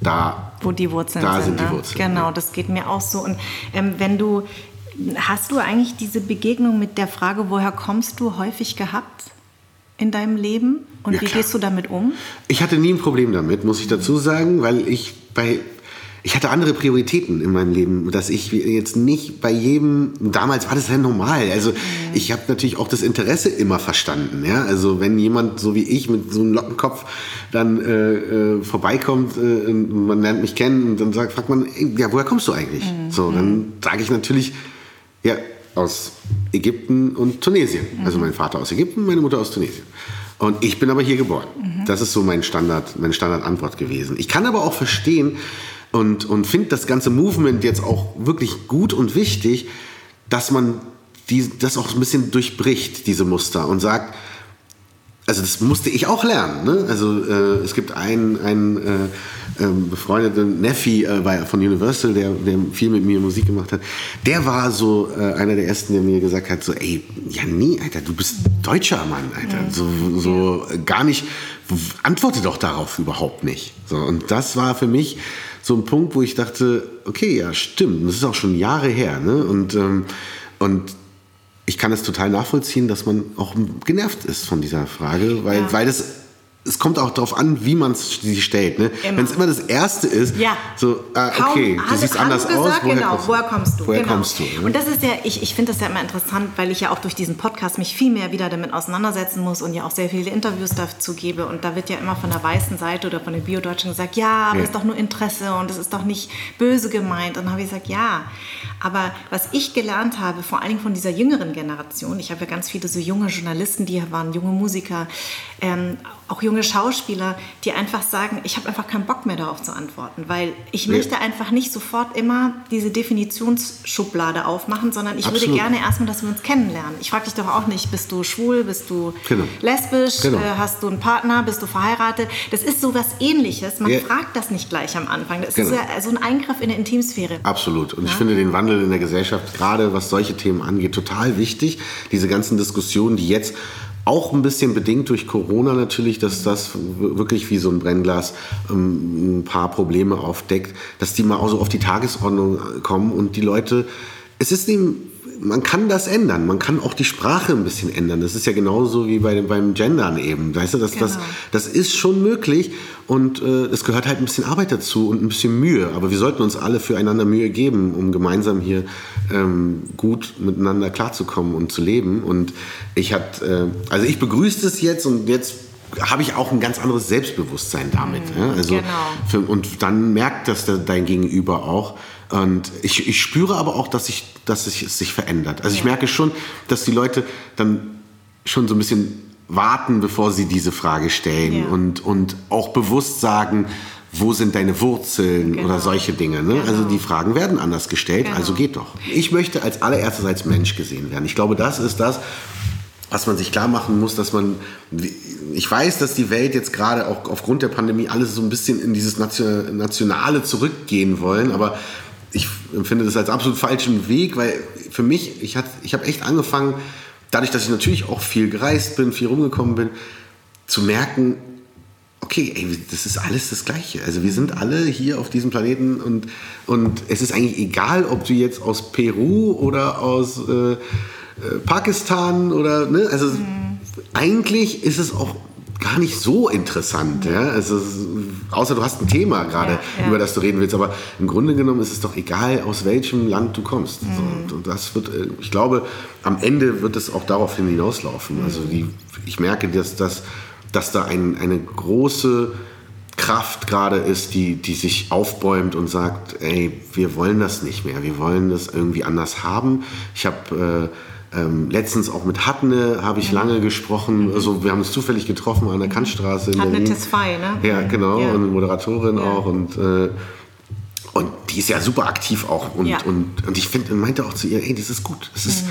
da, wo die Wurzeln da sind. sind die Wurzeln, genau, ja. das geht mir auch so. Und ähm, wenn du, hast du eigentlich diese Begegnung mit der Frage, woher kommst du, häufig gehabt in deinem Leben? Und ja, wie klar. gehst du damit um? Ich hatte nie ein Problem damit, muss ich dazu sagen, weil ich bei ich hatte andere Prioritäten in meinem Leben, dass ich jetzt nicht bei jedem, damals war das ja normal. Also mhm. ich habe natürlich auch das Interesse immer verstanden. Ja? Also wenn jemand so wie ich mit so einem Lockenkopf dann äh, äh, vorbeikommt, äh, man lernt mich kennen und dann sagt, fragt man, ja, woher kommst du eigentlich? Mhm. So, dann mhm. sage ich natürlich, ja, aus Ägypten und Tunesien. Mhm. Also mein Vater aus Ägypten, meine Mutter aus Tunesien. Und ich bin aber hier geboren. Mhm. Das ist so mein Standard, meine Standardantwort gewesen. Ich kann aber auch verstehen, und, und finde das ganze Movement jetzt auch wirklich gut und wichtig, dass man die, das auch ein bisschen durchbricht, diese Muster und sagt, also das musste ich auch lernen. Ne? Also äh, es gibt einen, einen äh, äh, befreundeten Neffi äh, bei, von Universal, der, der viel mit mir Musik gemacht hat. Der war so äh, einer der ersten, der mir gesagt hat, so, ey, ja nie, Alter, du bist deutscher Mann, Alter. So, so gar nicht antworte doch darauf überhaupt nicht. So, und das war für mich so ein Punkt, wo ich dachte, okay, ja, stimmt, das ist auch schon Jahre her. Ne? Und, ähm, und ich kann es total nachvollziehen, dass man auch genervt ist von dieser Frage, weil, ja. weil das es kommt auch darauf an, wie man sie stellt. Ne? Wenn es immer das Erste ist, ja. so, ah, okay, Kaum, du siehst anders gesagt, aus. Woher, genau, kommst woher kommst du? Woher genau. kommst du? Ne? Und das ist ja, ich, ich finde das ja immer interessant, weil ich ja auch durch diesen Podcast mich viel mehr wieder damit auseinandersetzen muss und ja auch sehr viele Interviews dazu gebe. Und da wird ja immer von der weißen Seite oder von den Bio-Deutschen gesagt, ja, aber es ja. ist doch nur Interesse und es ist doch nicht böse gemeint. Und dann habe ich gesagt, ja. Aber was ich gelernt habe, vor allen Dingen von dieser jüngeren Generation, ich habe ja ganz viele so junge Journalisten, die waren junge Musiker, ähm, auch junge Schauspieler, die einfach sagen, ich habe einfach keinen Bock mehr darauf zu antworten, weil ich nee. möchte einfach nicht sofort immer diese Definitionsschublade aufmachen, sondern ich Absolut. würde gerne erstmal, dass wir uns kennenlernen. Ich frage dich doch auch nicht, bist du schwul, bist du genau. lesbisch, genau. Äh, hast du einen Partner, bist du verheiratet? Das ist so was ähnliches. Man ja. fragt das nicht gleich am Anfang. Das genau. ist ja so ein Eingriff in der Intimsphäre. Absolut. Und ja? ich finde den Wandel in der Gesellschaft, gerade was solche Themen angeht, total wichtig. Diese ganzen Diskussionen, die jetzt auch ein bisschen bedingt durch Corona natürlich, dass das wirklich wie so ein Brennglas ähm, ein paar Probleme aufdeckt, dass die mal auch so auf die Tagesordnung kommen und die Leute, es ist eben man kann das ändern. Man kann auch die Sprache ein bisschen ändern. Das ist ja genauso wie bei, beim Gendern eben. Weißt du, das, genau. das, das ist schon möglich und äh, es gehört halt ein bisschen Arbeit dazu und ein bisschen Mühe. Aber wir sollten uns alle füreinander Mühe geben, um gemeinsam hier ähm, gut miteinander klarzukommen und zu leben. Und ich hat, äh, also ich begrüße es jetzt und jetzt habe ich auch ein ganz anderes Selbstbewusstsein damit. Mhm, ja? also genau. für, und dann merkt das dein Gegenüber auch. Und ich, ich spüre aber auch, dass, ich, dass sich, es sich verändert. Also ich merke schon, dass die Leute dann schon so ein bisschen warten, bevor sie diese Frage stellen ja. und, und auch bewusst sagen, wo sind deine Wurzeln genau. oder solche Dinge. Ne? Genau. Also die Fragen werden anders gestellt, genau. also geht doch. Ich möchte als allererstes als Mensch gesehen werden. Ich glaube, das ist das, was man sich klar machen muss, dass man, ich weiß, dass die Welt jetzt gerade auch aufgrund der Pandemie alles so ein bisschen in dieses Nationale zurückgehen wollen, aber ich empfinde das als absolut falschen Weg, weil für mich, ich, ich habe echt angefangen, dadurch, dass ich natürlich auch viel gereist bin, viel rumgekommen bin, zu merken, okay, ey, das ist alles das Gleiche. Also wir sind alle hier auf diesem Planeten und, und es ist eigentlich egal, ob du jetzt aus Peru oder aus äh, äh Pakistan oder, ne, also mhm. eigentlich ist es auch gar nicht so interessant. Ja? Also, außer du hast ein Thema gerade, ja, ja. über das du reden willst. Aber im Grunde genommen ist es doch egal, aus welchem Land du kommst. Mhm. So, und das wird, äh, ich glaube, am Ende wird es auch darauf hinauslaufen. Mhm. Also die, ich merke, dass, dass, dass da ein, eine große Kraft gerade ist, die, die sich aufbäumt und sagt, ey, wir wollen das nicht mehr, wir wollen das irgendwie anders haben. Ich habe äh, ähm, letztens auch mit Hatne habe ich mhm. lange gesprochen. Mhm. Also wir haben uns zufällig getroffen an der Kantstraße in Hatne Tesfaye, ne? Ja, genau. Ja. Und Moderatorin ja. auch. Und, äh, und die ist ja super aktiv auch. Und, ja. und, und ich finde, meinte auch zu ihr, ey, das ist gut. Das ist, mhm.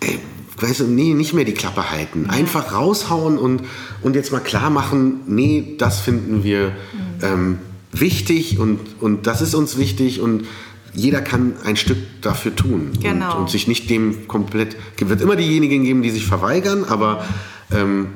ey, weißt du, nee, nicht mehr die Klappe halten. Einfach raushauen und, und jetzt mal klar machen, nee, das finden wir mhm. ähm, wichtig und, und das ist uns wichtig und jeder kann ein Stück dafür tun genau. und, und, sich nicht dem komplett. Es wird immer diejenigen geben, die sich verweigern, aber ähm,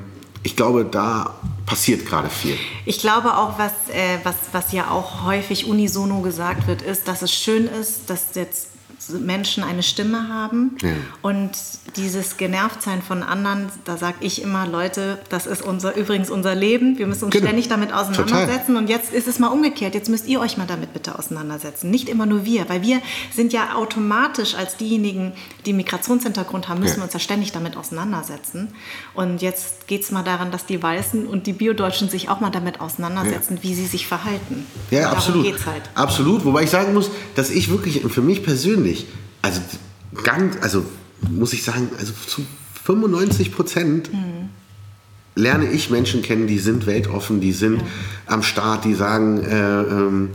ich glaube, da passiert gerade viel. Ich glaube auch, was, äh, was, was ja auch häufig unisono gesagt wird, ist, dass es schön ist, dass jetzt Menschen eine Stimme haben. Ja. Und dieses Genervtsein von anderen, da sage ich immer, Leute, das ist unser, übrigens unser Leben. Wir müssen uns genau. ständig damit auseinandersetzen. Total. Und jetzt ist es mal umgekehrt. Jetzt müsst ihr euch mal damit bitte auseinandersetzen. Nicht immer nur wir, weil wir sind ja automatisch als diejenigen, die Migrationshintergrund haben, müssen ja. wir uns ja ständig damit auseinandersetzen. Und jetzt geht es mal daran, dass die Weißen und die Biodeutschen sich auch mal damit auseinandersetzen, ja. wie sie sich verhalten. Ja, absolut. Halt. Absolut. Wobei ich sagen muss, dass ich wirklich für mich persönlich also ganz, also muss ich sagen, also zu 95 Prozent mhm. lerne ich Menschen kennen, die sind weltoffen, die sind mhm. am Start, die sagen, äh, ähm,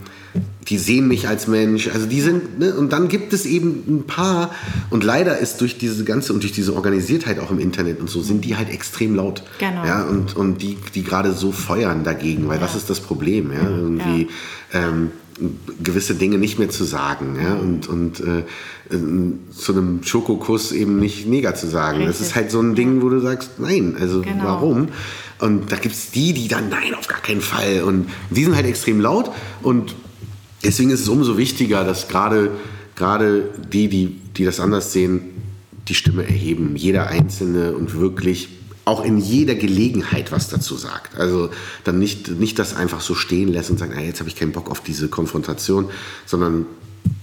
die sehen mich als Mensch. Also die sind, ne? und dann gibt es eben ein paar, und leider ist durch diese ganze und durch diese Organisiertheit auch im Internet und so, sind die halt extrem laut. Genau. Ja, und, und die, die gerade so feuern dagegen, weil Ja. das ist das Problem, ja. Irgendwie ähm, gewisse Dinge nicht mehr zu sagen, ja, und, und äh, zu einem Schokokuss eben nicht Neger zu sagen. Das Richtig. ist halt so ein Ding, wo du sagst, nein, also Genau. warum? Und da gibt es die, die dann, nein, auf gar keinen Fall. Und die sind halt extrem laut und deswegen ist es umso wichtiger, dass gerade gerade die, die, die das anders sehen, die Stimme erheben. Jeder Einzelne und wirklich auch in jeder Gelegenheit was dazu sagt. Also dann nicht, nicht das einfach so stehen lässt und sagt, ah, jetzt habe ich keinen Bock auf diese Konfrontation, sondern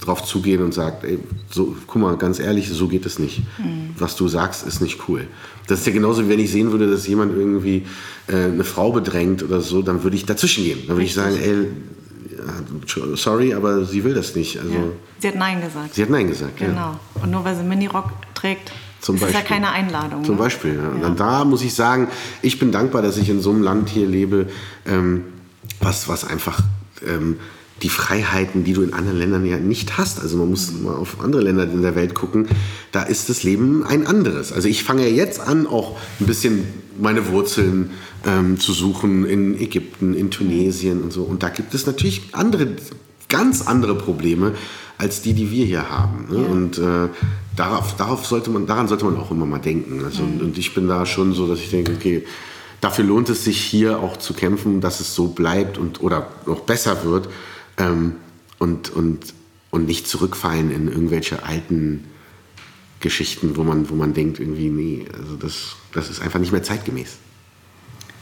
drauf zugehen und sagt, ey, so, guck mal, ganz ehrlich, so geht es nicht. Was du sagst, ist nicht cool. Das ist ja genauso, wie wenn ich sehen würde, dass jemand irgendwie äh, eine Frau bedrängt oder so, dann würde ich dazwischen gehen. Dann würde ich sagen, ey, ja, sorry, aber sie will das nicht. Also Ja. Sie hat Nein gesagt. sie hat Nein gesagt. Ja. Genau. Und nur weil sie Minirock trägt, Zum ist es ja Beispiel. keine Einladung. Zum ne? Beispiel. Ja. Und dann da muss ich sagen, ich bin dankbar, dass ich in so einem Land hier lebe, ähm, was, was einfach ähm, die Freiheiten, die du in anderen Ländern ja nicht hast. Also man muss mal auf andere Länder in der Welt gucken. Da ist das Leben ein anderes. Also ich fange ja jetzt an, auch ein bisschen meine Wurzeln ähm, zu suchen in Ägypten, in Tunesien und so. Und da gibt es natürlich andere, ganz andere Probleme als die, die wir hier haben. Ne? Und äh, darauf, darauf sollte man, daran sollte man auch immer mal denken. Also, Und ich bin da schon so, dass ich denke, okay, dafür lohnt es sich hier auch zu kämpfen, dass es so bleibt und oder noch besser wird ähm, und, und, und nicht zurückfallen in irgendwelche alten Geschichten, wo man, wo man denkt, irgendwie, nee, also das, das ist einfach nicht mehr zeitgemäß.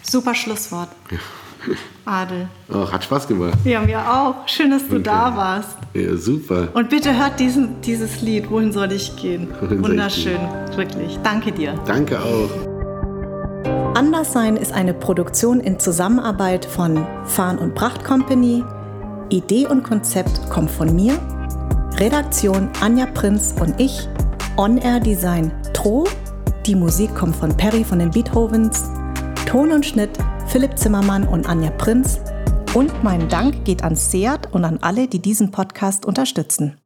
Super Schlusswort. Adel. Oh, hat Spaß gemacht. Ja, mir auch. Schön, dass du da warst. Ja, super. Und bitte hört diesen, dieses Lied. Wohin soll ich gehen? soll ich Wunderschön. Wirklich. Danke dir. Danke auch. Anderssein ist eine Produktion in Zusammenarbeit von Farn und Pracht Company. Idee und Konzept kommt von mir. Redaktion Anja Prinz und ich. On-Air Design Tro. Die Musik kommt von Perry von den Beethovens. Ton und Schnitt Philipp Zimmermann und Anja Prinz. Und mein Dank geht an Seat und an alle, die diesen Podcast unterstützen.